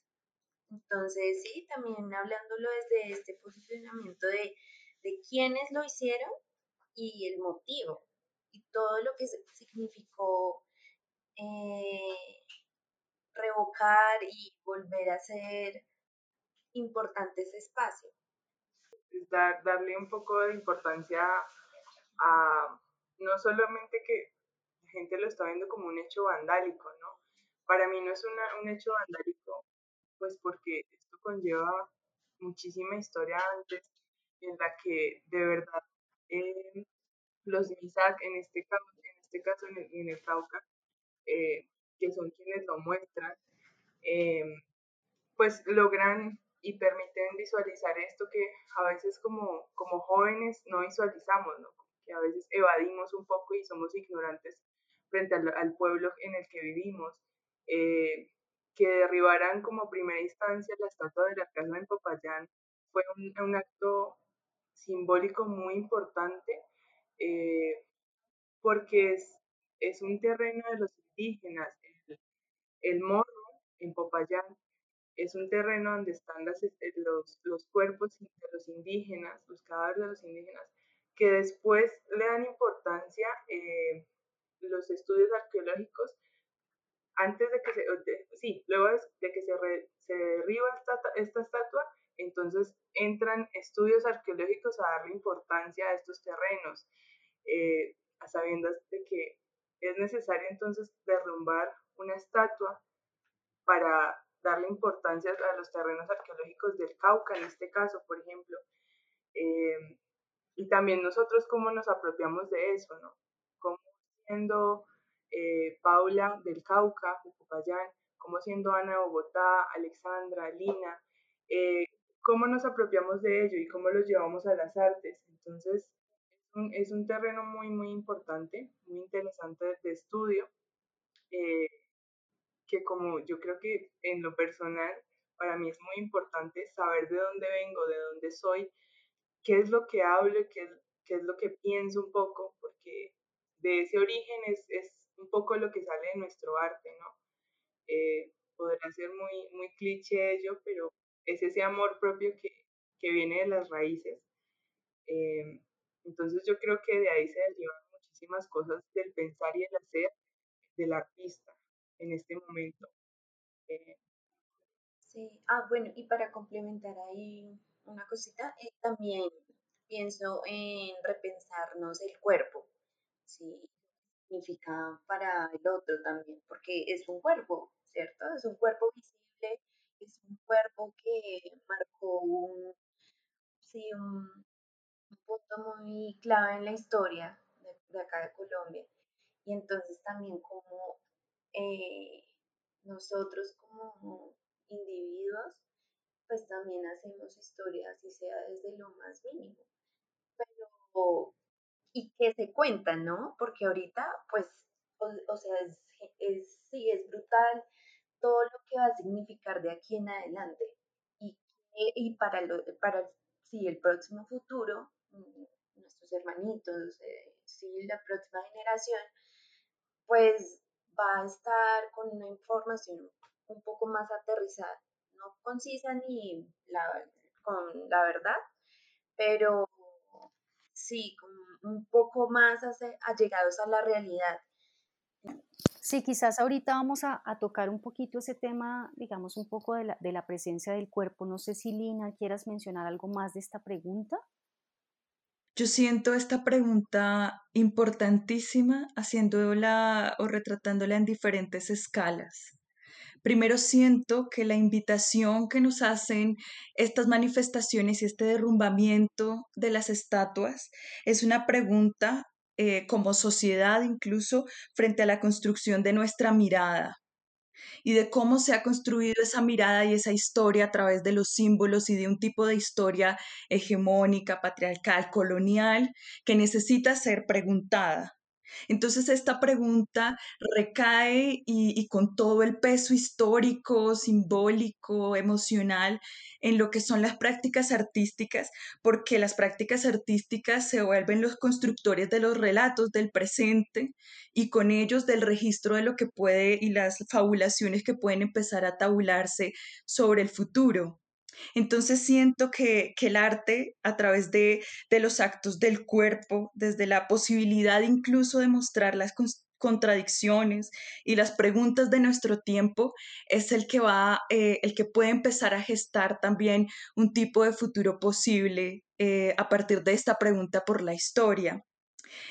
Entonces, sí, también hablándolo desde este posicionamiento de, de quiénes lo hicieron y el motivo y todo lo que significó eh, revocar y volver a ser importante ese espacio. Dar, darle un poco de importancia a no solamente que la gente lo está viendo como un hecho vandálico, ¿no? Para mí no es un hecho vandálico, pues porque esto conlleva muchísima historia antes en la que de verdad eh, los MISAC, en este caso, en, este caso en, el, Cauca, eh, que son quienes lo muestran, eh, pues logran y permiten visualizar esto que a veces como, como jóvenes no visualizamos, ¿no? que a veces evadimos un poco y somos ignorantes frente al, pueblo en el que vivimos. Eh, que derribaran como primera instancia la estatua de la casa en Popayán fue un, acto simbólico muy importante eh, porque es, es, un terreno de los indígenas. El, el morro en Popayán es un terreno donde están las, este, los, los cuerpos de los indígenas, los cadáveres de los indígenas, que después le dan importancia eh, los estudios arqueológicos antes de que se, sí, luego de que se, se derriba esta, esta estatua, entonces entran estudios arqueológicos a darle importancia a estos terrenos, eh, a sabiendas de que es necesario entonces derrumbar una estatua para darle importancia a los terrenos arqueológicos del Cauca, en este caso, por ejemplo. Eh, y también nosotros cómo nos apropiamos de eso, ¿no? Cómo siendo eh, Paula del Cauca, Popayán, cómo siendo Ana de Bogotá, Alexandra, Lina, eh, cómo nos apropiamos de ello y cómo los llevamos a las artes. Entonces, es un, es un terreno muy, muy importante, muy interesante de estudio, eh, que como yo creo que en lo personal, para mí es muy importante saber de dónde vengo, de dónde soy, qué es lo que hablo, qué, qué es lo que pienso un poco, porque de ese origen es, es un poco lo que sale de nuestro arte, ¿no? Eh, ser muy, muy cliché ello, pero es ese amor propio que, que viene de las raíces. Eh, entonces yo creo que de ahí se derivan muchísimas cosas del pensar y el hacer del artista en este momento. Eh, sí, ah, bueno, y para complementar ahí una cosita, también pienso en repensarnos el cuerpo, ¿sí? significa para el otro también, porque es un cuerpo, ¿cierto? Es un cuerpo visible, es un cuerpo que marcó un, sí, un, punto muy clave en la historia de, acá de Colombia. Y entonces también como eh, nosotros como individuos, pues también hacemos historias y sea desde lo más mínimo. Pero y que se cuentan, ¿no? Porque ahorita, pues, o, sea, es, sí, es brutal todo lo que va a significar de aquí en adelante. Y, y para, lo, para sí, el próximo futuro, mm, nuestros hermanitos, eh, la próxima generación, pues va a estar con una información un poco más aterrizada, no concisa ni la, con la verdad, pero sí, un poco más allegados a la realidad. Sí, quizás ahorita vamos a, tocar un poquito ese tema, digamos, un poco de la, presencia del cuerpo. No sé si Lina quieras mencionar algo más de esta pregunta. Yo siento esta pregunta importantísima haciéndola o retratándola en diferentes escalas. Primero siento que la invitación que nos hacen estas manifestaciones y este derrumbamiento de las estatuas es una pregunta eh, como sociedad incluso frente a la construcción de nuestra mirada y de cómo se ha construido esa mirada y esa historia a través de los símbolos y de un tipo de historia hegemónica, patriarcal, colonial, que necesita ser preguntada. Entonces esta pregunta recae y, con todo el peso histórico, simbólico, emocional en lo que son las prácticas artísticas, porque las prácticas artísticas se vuelven los constructores de los relatos del presente y con ellos del registro de lo que puede y las fabulaciones que pueden empezar a tabularse sobre el futuro. Entonces siento que, el arte, a través de, los actos del cuerpo, desde la posibilidad incluso de mostrar las contradicciones y las preguntas de nuestro tiempo, es el que va, eh, el que puede empezar a gestar también un tipo de futuro posible eh, a partir de esta pregunta por la historia.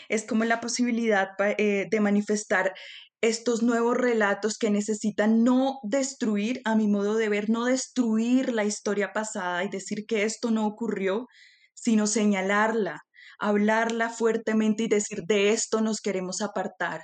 Es como la posibilidad eh, de manifestar estos nuevos relatos que necesitan no destruir, a mi modo de ver, no destruir la historia pasada y decir que esto no ocurrió, sino señalarla, hablarla fuertemente y decir de esto nos queremos apartar.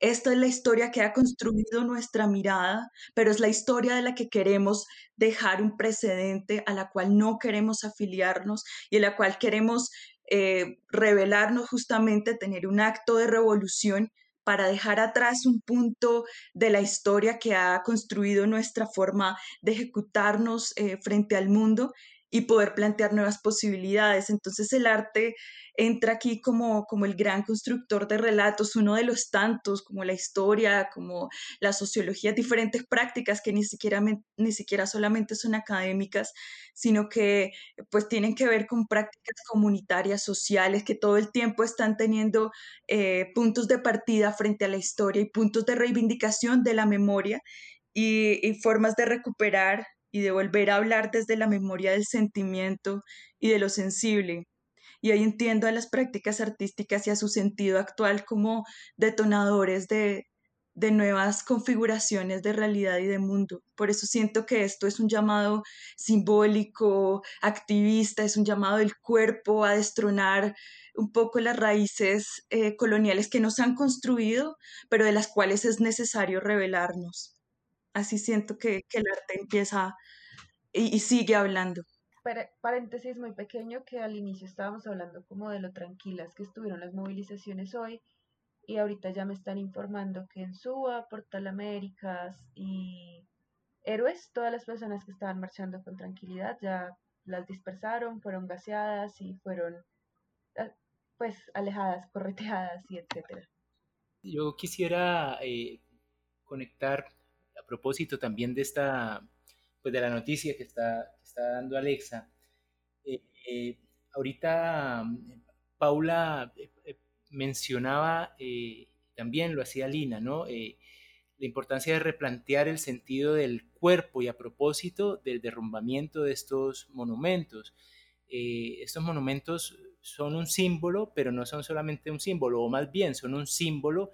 Esta es la historia que ha construido nuestra mirada, pero es la historia de la que queremos dejar un precedente, a la cual no queremos afiliarnos y a la cual queremos eh, revelarnos justamente, tener un acto de revolución para dejar atrás un punto de la historia que ha construido nuestra forma de ejecutarnos eh, frente al mundo y poder plantear nuevas posibilidades. Entonces el arte entra aquí como, como el gran constructor de relatos, uno de los tantos, como la historia, como la sociología, diferentes prácticas que ni siquiera, ni siquiera solamente son académicas, sino que pues tienen que ver con prácticas comunitarias, sociales, que todo el tiempo están teniendo eh, puntos de partida frente a la historia y puntos de reivindicación de la memoria y, y formas de recuperar y de volver a hablar desde la memoria del sentimiento y de lo sensible y hoy entiendo a las prácticas artísticas y a su sentido actual como detonadores de, nuevas configuraciones de realidad y de mundo. Por eso siento que esto es un llamado simbólico, activista, es un llamado del cuerpo a destronar un poco las raíces eh, coloniales que nos han construido, pero de las cuales es necesario revelarnos. Así siento que, el arte empieza y sigue hablando paréntesis muy pequeño que al inicio estábamos hablando como de lo tranquilas que estuvieron las movilizaciones hoy y ahorita ya me están informando que en Suba, Portal Américas y Héroes, todas las personas que estaban marchando con tranquilidad ya las dispersaron, fueron gaseadas y fueron ah, pues alejadas, correteadas y etcétera. Yo quisiera eh, conectar propósito también de esta pues de la noticia que está, está dando Alexa. Eh, eh, ahorita Paula eh, mencionaba, también lo hacía Lina, ¿no? la importancia de replantear el sentido del cuerpo y a propósito del derrumbamiento de estos monumentos. estos monumentos son un símbolo, pero no son solamente un símbolo, o más bien son un símbolo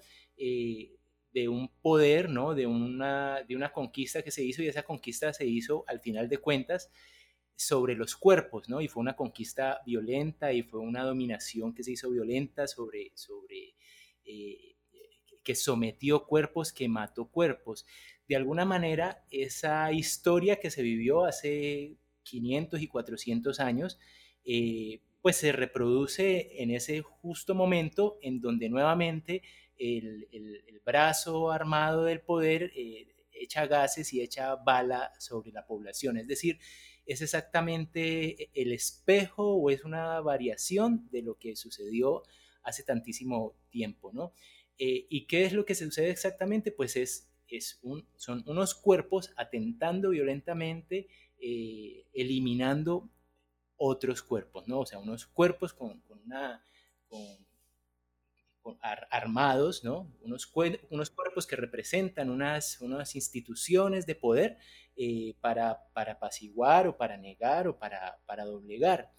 de un poder, ¿no? De una, de una conquista que se hizo y esa conquista se hizo al final de cuentas sobre los cuerpos, ¿no? Y fue una conquista violenta y fue una dominación que se hizo violenta sobre, sobre eh, que sometió cuerpos, que mató cuerpos. De alguna manera, esa historia que se vivió hace 500 y 400 años, eh, pues se reproduce en ese justo momento en donde nuevamente el, brazo armado del poder eh, echa gases y echa bala sobre la población. Es decir, es exactamente el espejo o es una variación de lo que sucedió hace tantísimo tiempo, ¿no? Eh, ¿Y qué es lo que sucede exactamente? Pues es, es un, son unos cuerpos atentando violentamente, eh, eliminando otros cuerpos, ¿no? O sea, unos cuerpos con, una, armados, ¿no? Unos, unos cuerpos que representan unas, unas instituciones de poder eh, para, para apaciguar o para negar o para, para doblegar.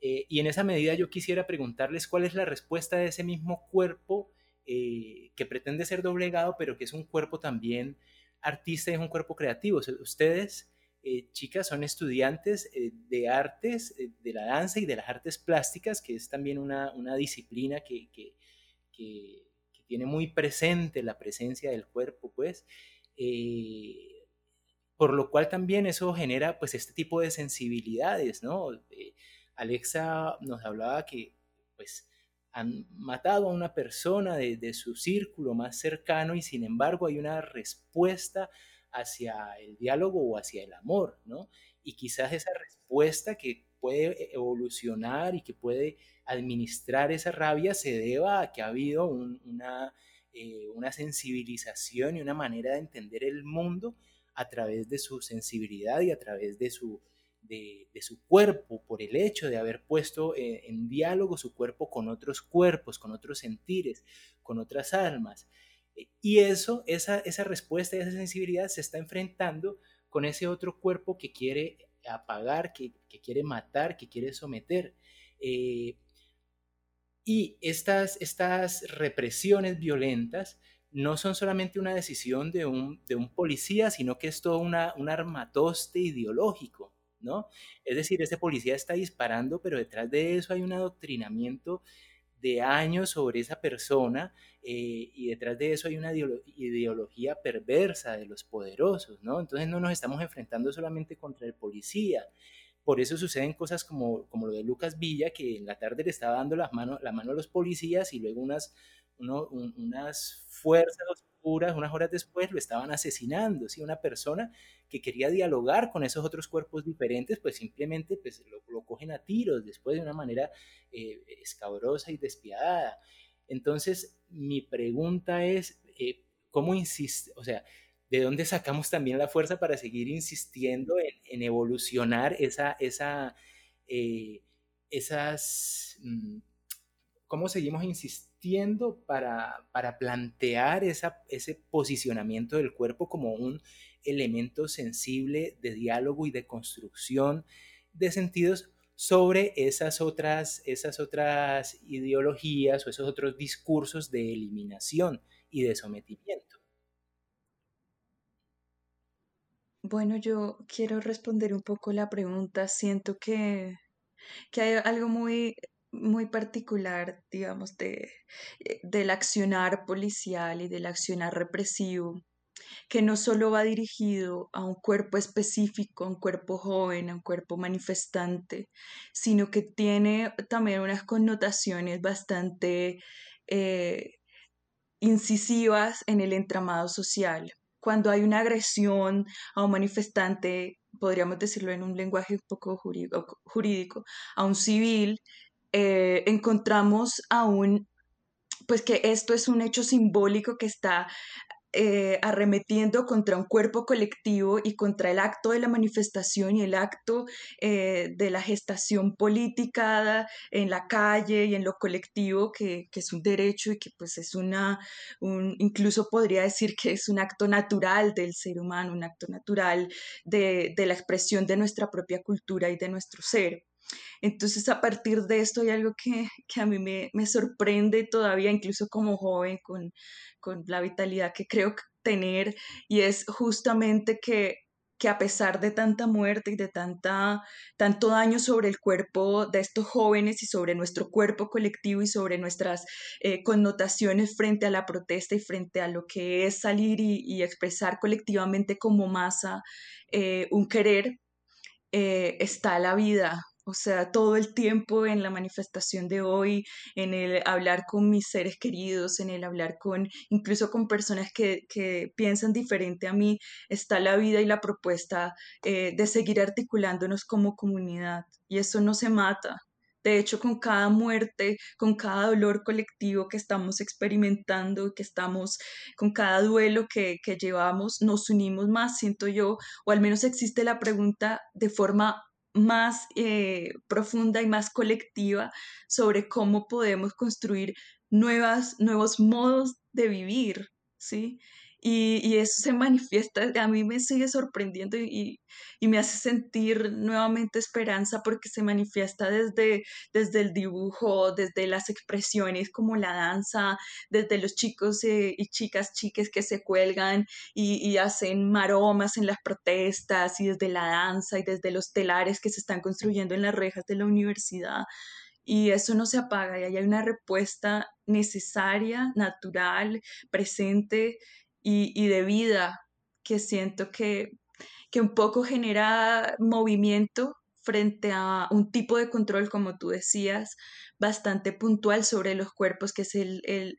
Eh, y en esa medida yo quisiera preguntarles cuál es la respuesta de ese mismo cuerpo eh, que pretende ser doblegado, pero que es un cuerpo también artista y es un cuerpo creativo. Ustedes, eh, chicas, son estudiantes eh, de artes, eh, de la danza y de las artes plásticas, que es también una, disciplina que, que, tiene muy presente la presencia del cuerpo, pues. por lo cual también eso genera pues este tipo de sensibilidades, ¿no? Alexa nos hablaba que pues han matado a una persona de, su círculo más cercano y sin embargo hay una respuesta hacia el diálogo o hacia el amor, ¿no? Y quizás esa respuesta que puede evolucionar y que puede administrar esa rabia se deba a que ha habido una, eh, una sensibilización y una manera de entender el mundo a través de su sensibilidad y a través de su, de, su cuerpo por el hecho de haber puesto eh, en, diálogo su cuerpo con otros cuerpos, con otros sentires, con otras almas. Eh, y eso, esa, esa respuesta y esa sensibilidad se está enfrentando con ese otro cuerpo que quiere apagar, que, quiere matar, que quiere someter. Eh, y estas, estas represiones violentas no son solamente una decisión de un, de un policía, sino que es todo una, un armatoste ideológico. ¿no? Es decir, ese policía está disparando, pero detrás de eso hay un adoctrinamiento de años sobre esa persona eh, y detrás de eso hay una ideología perversa de los poderosos, ¿no? Entonces no nos estamos enfrentando solamente contra el policía. Por eso suceden cosas como, como lo de Lucas Villa, que en la tarde le estaba dando las manos, la mano a los policías y luego unas, unas fuerzas oscuras, unas horas después, lo estaban asesinando, ¿sí? Una persona que quería dialogar con esos otros cuerpos diferentes, pues simplemente pues, lo, cogen a tiros después de una manera eh, escabrosa y despiadada. Entonces, mi pregunta es, eh, ¿cómo insiste? O sea, ¿de dónde sacamos también la fuerza para seguir insistiendo en, evolucionar esa, esa, eh, esas, mm, cómo seguimos insistiendo para, para plantear ese posicionamiento del cuerpo como un elemento sensible de diálogo y de construcción de sentidos sobre esas otras, esas otras ideologías o esos otros discursos de eliminación y de sometimiento. Bueno, yo quiero responder un poco la pregunta. Siento que, que hay algo muy, muy particular, digamos, de, eh, del accionar policial y del accionar represivo que no solo va dirigido a un cuerpo específico, a un cuerpo joven, a un cuerpo manifestante, sino que tiene también unas connotaciones bastante eh, incisivas en el entramado social. Cuando hay una agresión a un manifestante, podríamos decirlo en un lenguaje un poco jurídico, a un civil, eh, encontramos aún pues que esto es un hecho simbólico que está eh, arremetiendo contra un cuerpo colectivo y contra el acto de la manifestación y el acto eh, de la gestación política en la calle y en lo colectivo, que, es un derecho y que pues es una, incluso podría decir que es un acto natural del ser humano, un acto natural de, la expresión de nuestra propia cultura y de nuestro ser. Entonces, a partir de esto hay algo que, a mí me, me, sorprende todavía, incluso como joven, con, con la vitalidad que creo tener y es justamente que que a pesar de tanta muerte y de tanta, tanto daño sobre el cuerpo de estos jóvenes y sobre nuestro cuerpo colectivo y sobre nuestras eh, connotaciones frente a la protesta y frente a lo que es salir y, expresar colectivamente como masa eh, un querer, eh, está la vida, o sea, todo el tiempo en la manifestación de hoy, en el hablar con mis seres queridos, en el hablar con, incluso con personas que, piensan diferente a mí, está la vida y la propuesta eh, de seguir articulándonos como comunidad. Y eso no se mata. De hecho, con cada muerte, con cada dolor colectivo que estamos experimentando, que estamos, con cada duelo que, que llevamos, nos unimos más, siento yo, o al menos existe la pregunta de forma más eh, profunda y más colectiva sobre cómo podemos construir nuevas, nuevos modos de vivir, ¿sí? Y, eso se manifiesta, a mí me sigue sorprendiendo y, me hace sentir nuevamente esperanza porque se manifiesta desde, desde el dibujo, desde las expresiones como la danza, desde los chicos eh, y chicas, chiques que se cuelgan y, hacen maromas en las protestas y desde la danza y desde los telares que se están construyendo en las rejas de la universidad. Y eso no se apaga y hay una respuesta necesaria, natural, presente y, de vida que siento que, que un poco genera movimiento frente a un tipo de control, como tú decías, bastante puntual sobre los cuerpos, que es el, el,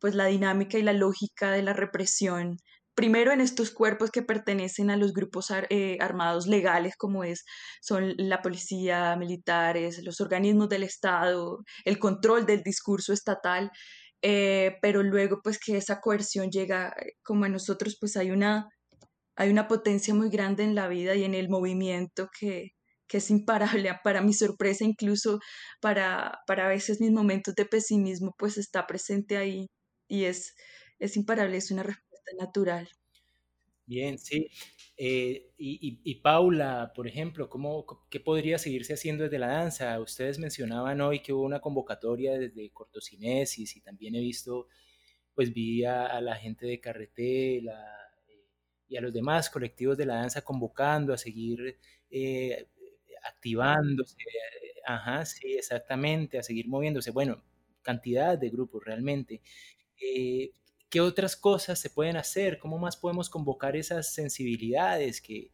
pues la dinámica y la lógica de la represión. Primero en estos cuerpos que pertenecen a los grupos eh, armados legales, como es, son la policía, militares, los organismos del Estado, el control del discurso estatal, eh, pero luego pues que esa coerción llega eh, como a nosotros, pues hay una, hay una potencia muy grande en la vida y en el movimiento que, que es imparable, para mi sorpresa, incluso para, para a veces mis momentos de pesimismo, pues está presente ahí y es, es imparable, es una respuesta natural. Bien, sí. Eh, y, Paula, por ejemplo, ¿cómo, ¿qué podría seguirse haciendo desde la danza? Ustedes mencionaban hoy que hubo una convocatoria desde Cortocinesis y también he visto, pues vi a, la gente de Carretela eh, y a los demás colectivos de la danza convocando a seguir eh, activándose. Ajá, sí, exactamente, a seguir moviéndose. Bueno, cantidad de grupos realmente. ¿Qué otras cosas se pueden hacer? ¿Cómo más podemos convocar esas sensibilidades que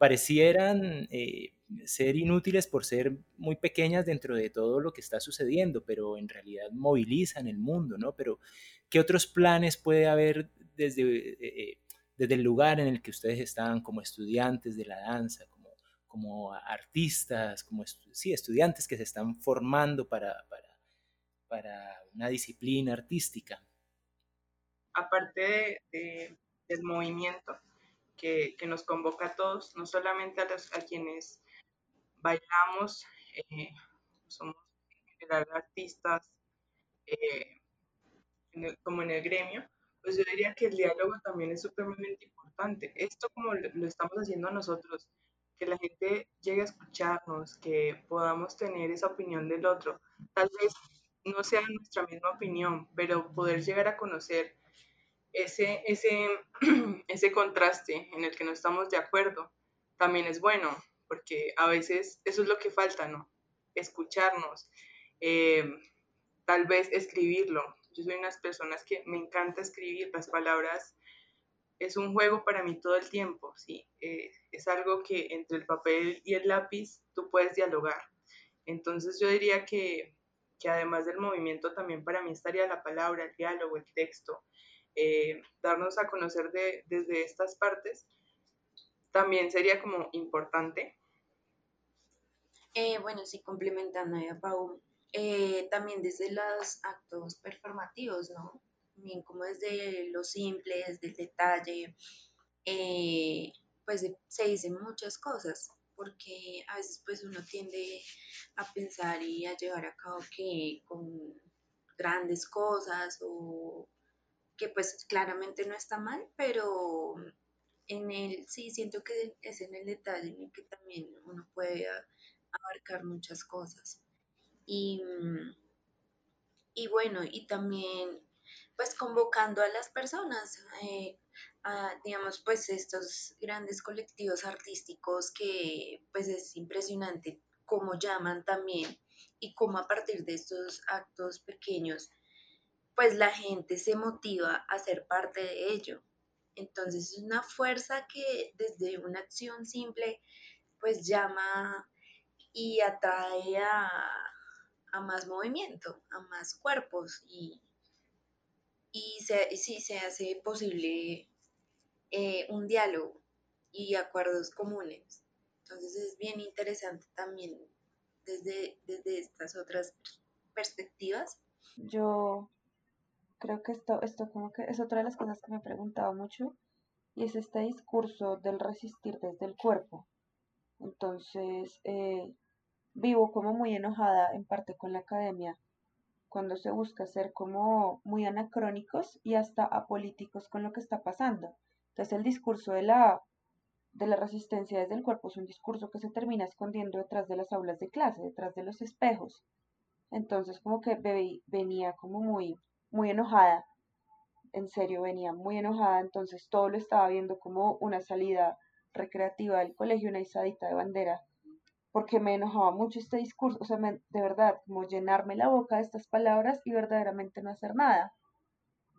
parecieran eh, ser inútiles por ser muy pequeñas dentro de todo lo que está sucediendo, pero en realidad movilizan el mundo, ¿no? Pero ¿qué otros planes puede haber desde, eh, eh, desde el lugar en el que ustedes están como estudiantes de la danza, como, como artistas, como sí, estudiantes que se están formando para, para, para una disciplina artística? Aparte del movimiento que, nos convoca a todos, no solamente a, los, a quienes bailamos, eh, somos artistas, eh, como en el gremio, pues yo diría que el diálogo también es supremamente importante. Esto como lo estamos haciendo nosotros, que la gente llegue a escucharnos, que podamos tener esa opinión del otro. Tal vez no sea nuestra misma opinión, pero poder llegar a conocer ese, ese, ese contraste en el que no estamos de acuerdo también es bueno, porque a veces eso es lo que falta, ¿no? Escucharnos, eh, tal vez escribirlo. Yo soy unas personas que me encanta escribir las palabras. Es un juego para mí todo el tiempo, ¿sí? Eh, es algo que entre el papel y el lápiz tú puedes dialogar. Entonces yo diría que, que además del movimiento también para mí estaría la palabra, el diálogo, el texto, eh, darnos a conocer de, desde estas partes, también sería como importante. Eh, bueno, sí, complementando a Pau, eh, también desde los actos performativos, ¿no? También como desde lo simple, desde el detalle, pues se dicen muchas cosas, porque a veces pues uno tiende a pensar y a llevar a cabo que con grandes cosas o que pues claramente no está mal, pero en el, sí, siento que es en el detalle en el que también uno puede abarcar muchas cosas. Y, y bueno, y también pues convocando a las personas, eh, a, digamos, pues estos grandes colectivos artísticos que pues es impresionante cómo llaman también y cómo a partir de estos actos pequeños pues la gente se motiva a ser parte de ello. Entonces es una fuerza que desde una acción simple pues llama y atrae a, más movimiento, a más cuerpos y, y se, sí se hace posible eh, un diálogo y acuerdos comunes. Entonces es bien interesante también desde, desde estas otras perspectivas. Yo creo que esto, esto como que es otra de las cosas que me he preguntado mucho y es este discurso del resistir desde el cuerpo. Entonces, eh, vivo como muy enojada en parte con la academia cuando se busca ser como muy anacrónicos y hasta apolíticos con lo que está pasando. Entonces el discurso de la, de la resistencia desde el cuerpo es un discurso que se termina escondiendo detrás de las aulas de clase, detrás de los espejos. Entonces como que venía como muy, muy enojada, en serio venía muy enojada, entonces todo lo estaba viendo como una salida recreativa del colegio, una isadita de bandera porque me enojaba mucho este discurso, o sea, de verdad, como llenarme la boca de estas palabras y verdaderamente no hacer nada.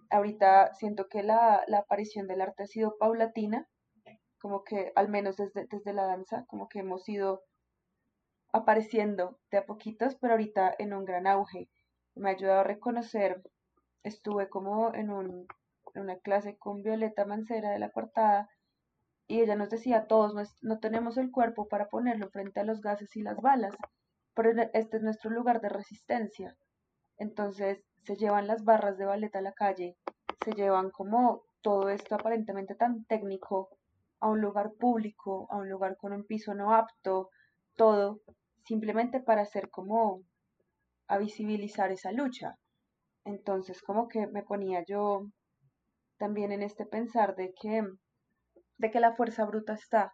Ahorita siento que la, aparición del arte ha sido paulatina, como que al menos desde, desde la danza, como que hemos ido apareciendo de a poquitos, pero ahorita en un gran auge. Me ha ayudado a reconocer, estuve como en, un, una clase con Violeta Mancera de la Cuartada, y ella nos decía, todos no, tenemos el cuerpo para ponerlo frente a los gases y las balas, pero este es nuestro lugar de resistencia. Entonces se llevan las barras de ballet a la calle, se llevan como todo esto aparentemente tan técnico a un lugar público, a un lugar con un piso no apto, todo simplemente para hacer como a visibilizar esa lucha. Entonces como que me ponía yo también en este pensar de que de que la fuerza bruta está.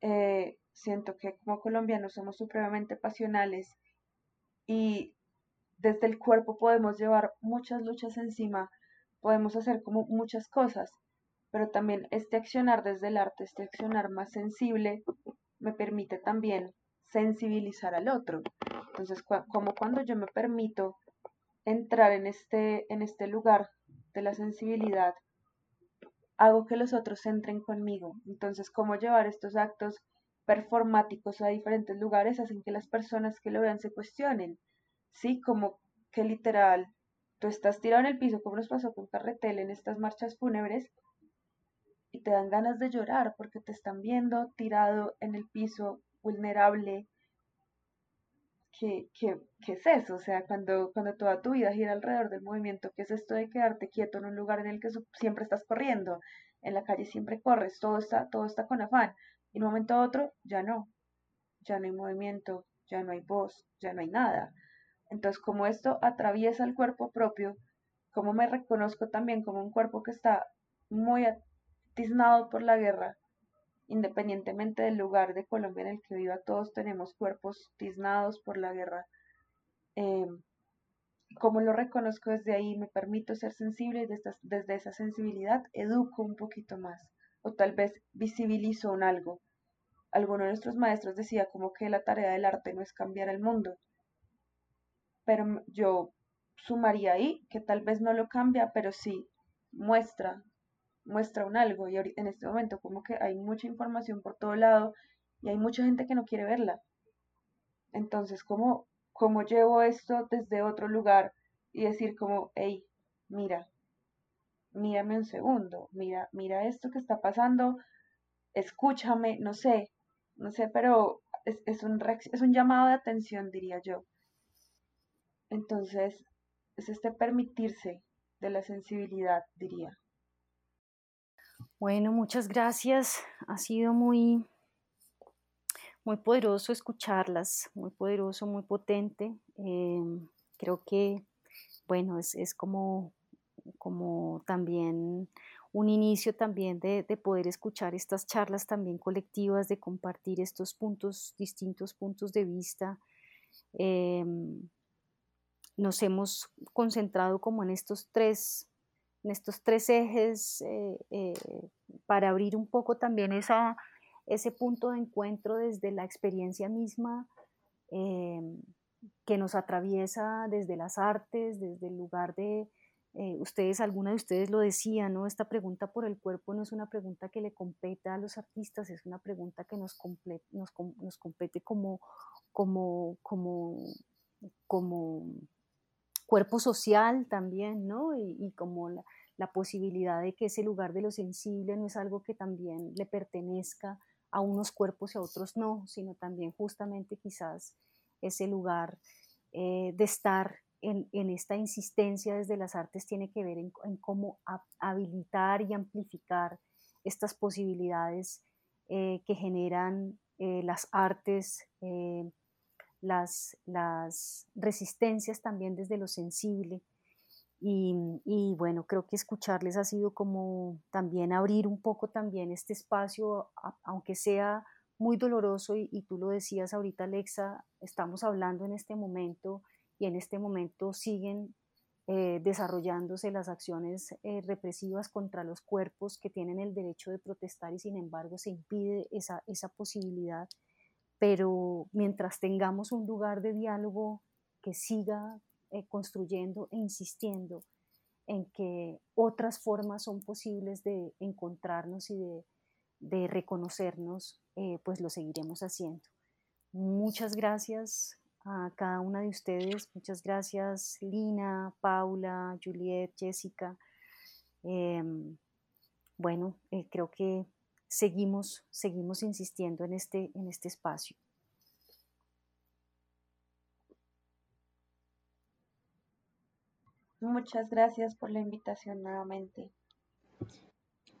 Eh, siento que como colombianos somos supremamente pasionales y desde el cuerpo podemos llevar muchas luchas encima, podemos hacer como muchas cosas, pero también este accionar desde el arte, este accionar más sensible, me permite también sensibilizar al otro. Entonces, como cuando yo me permito entrar en este, en este lugar de la sensibilidad hago que los otros entren conmigo. Entonces, cómo llevar estos actos performáticos a diferentes lugares hacen que las personas que lo vean se cuestionen. Sí, como que literal, tú estás tirado en el piso, como nos pasó con Carretel en estas marchas fúnebres, y te dan ganas de llorar porque te están viendo tirado en el piso, vulnerable. ¿Qué, qué, qué es eso? O sea, cuando, cuando toda tu vida gira alrededor del movimiento, ¿qué es esto de quedarte quieto en un lugar en el que siempre estás corriendo? En la calle siempre corres, todo está, todo está con afán. Y de un momento a otro, ya no. Ya no hay movimiento, ya no hay voz, ya no hay nada. Entonces, como esto atraviesa el cuerpo propio, como me reconozco también como un cuerpo que está muy atiznado por la guerra, independientemente del lugar de Colombia en el que viva, todos tenemos cuerpos tiznados por la guerra. Eh, como lo reconozco desde ahí, me permito ser sensible y desde, desde esa sensibilidad educo un poquito más o tal vez visibilizo un algo. Alguno de nuestros maestros decía como que la tarea del arte no es cambiar el mundo, pero yo sumaría ahí que tal vez no lo cambia, pero sí muestra muestra un algo y en este momento como que hay mucha información por todo lado y hay mucha gente que no quiere verla. Entonces, ¿cómo, cómo llevo esto desde otro lugar y decir como, hey, mira, mírame un segundo, mira, mira esto que está pasando, escúchame, no sé, no sé, pero es, es, un, es un llamado de atención, diría yo. Entonces, es este permitirse de la sensibilidad, diría. Bueno, muchas gracias. Ha sido muy, muy poderoso escucharlas, muy poderoso, muy potente. Em, creo que, bueno, es, como, como también un inicio también de, poder escuchar estas charlas también colectivas, de compartir estos puntos, distintos puntos de vista. Em, nos hemos concentrado como en estos tres en estos tres ejes eh, eh, para abrir un poco también esa, ese punto de encuentro desde la experiencia misma eh, que nos atraviesa desde las artes, desde el lugar de, ustedes, alguna de ustedes lo decía, ¿no? Esta pregunta por el cuerpo no es una pregunta que le compete a los artistas, es una pregunta que nos, nos, nos compete como, como, como, como cuerpo social también, ¿no? Y, como la, posibilidad de que ese lugar de lo sensible no es algo que también le pertenezca a unos cuerpos y a otros no, sino también justamente quizás ese lugar eh, de estar en, en, esta insistencia desde las artes tiene que ver en, cómo habilitar y amplificar estas posibilidades eh, que generan eh, las artes las, resistencias también desde lo sensible. Y, bueno, creo que escucharles ha sido como también abrir un poco también este espacio, aunque sea muy doloroso, y, tú lo decías ahorita, Alexa, estamos hablando en este momento y en este momento siguen eh, desarrollándose las acciones eh, represivas contra los cuerpos que tienen el derecho de protestar y sin embargo se impide esa posibilidad. Pero mientras tengamos un lugar de diálogo que siga eh, construyendo e insistiendo en que otras formas son posibles de encontrarnos y de, reconocernos, pues lo seguiremos haciendo. Muchas gracias a cada una de ustedes. Muchas gracias, Lina, Paula, Juliet, Jessica. Em, bueno, eh, creo que seguimos, seguimos insistiendo en este, en este espacio. Muchas gracias por la invitación nuevamente.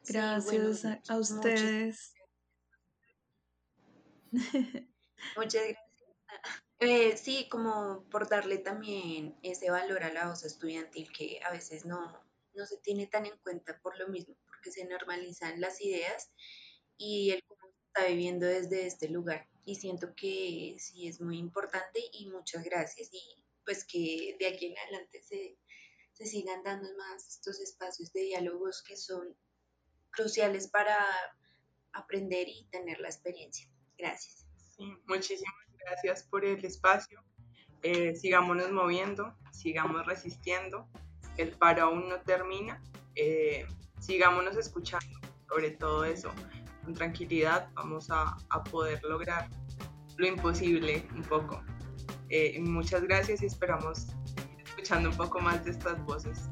Gracias a, ustedes. Muchas gracias. Eh, sí, como por darle también ese valor a la voz estudiantil que a veces no, no se tiene tan en cuenta por lo mismo, se normalizan las ideas y el cómo está viviendo desde este lugar. Y siento que sí es muy importante y muchas gracias. Y pues que de aquí en adelante se, se sigan dando más estos espacios de diálogos que son cruciales para aprender y tener la experiencia. Gracias. Sí, muchísimas gracias por el espacio. Eh, sigámonos moviendo, sigamos resistiendo. El paro aún no termina. Eh, sigámonos escuchando, sobre todo eso. Con tranquilidad vamos a, a poder lograr lo imposible un poco. Eh, muchas gracias y esperamos escuchando un poco más de estas voces.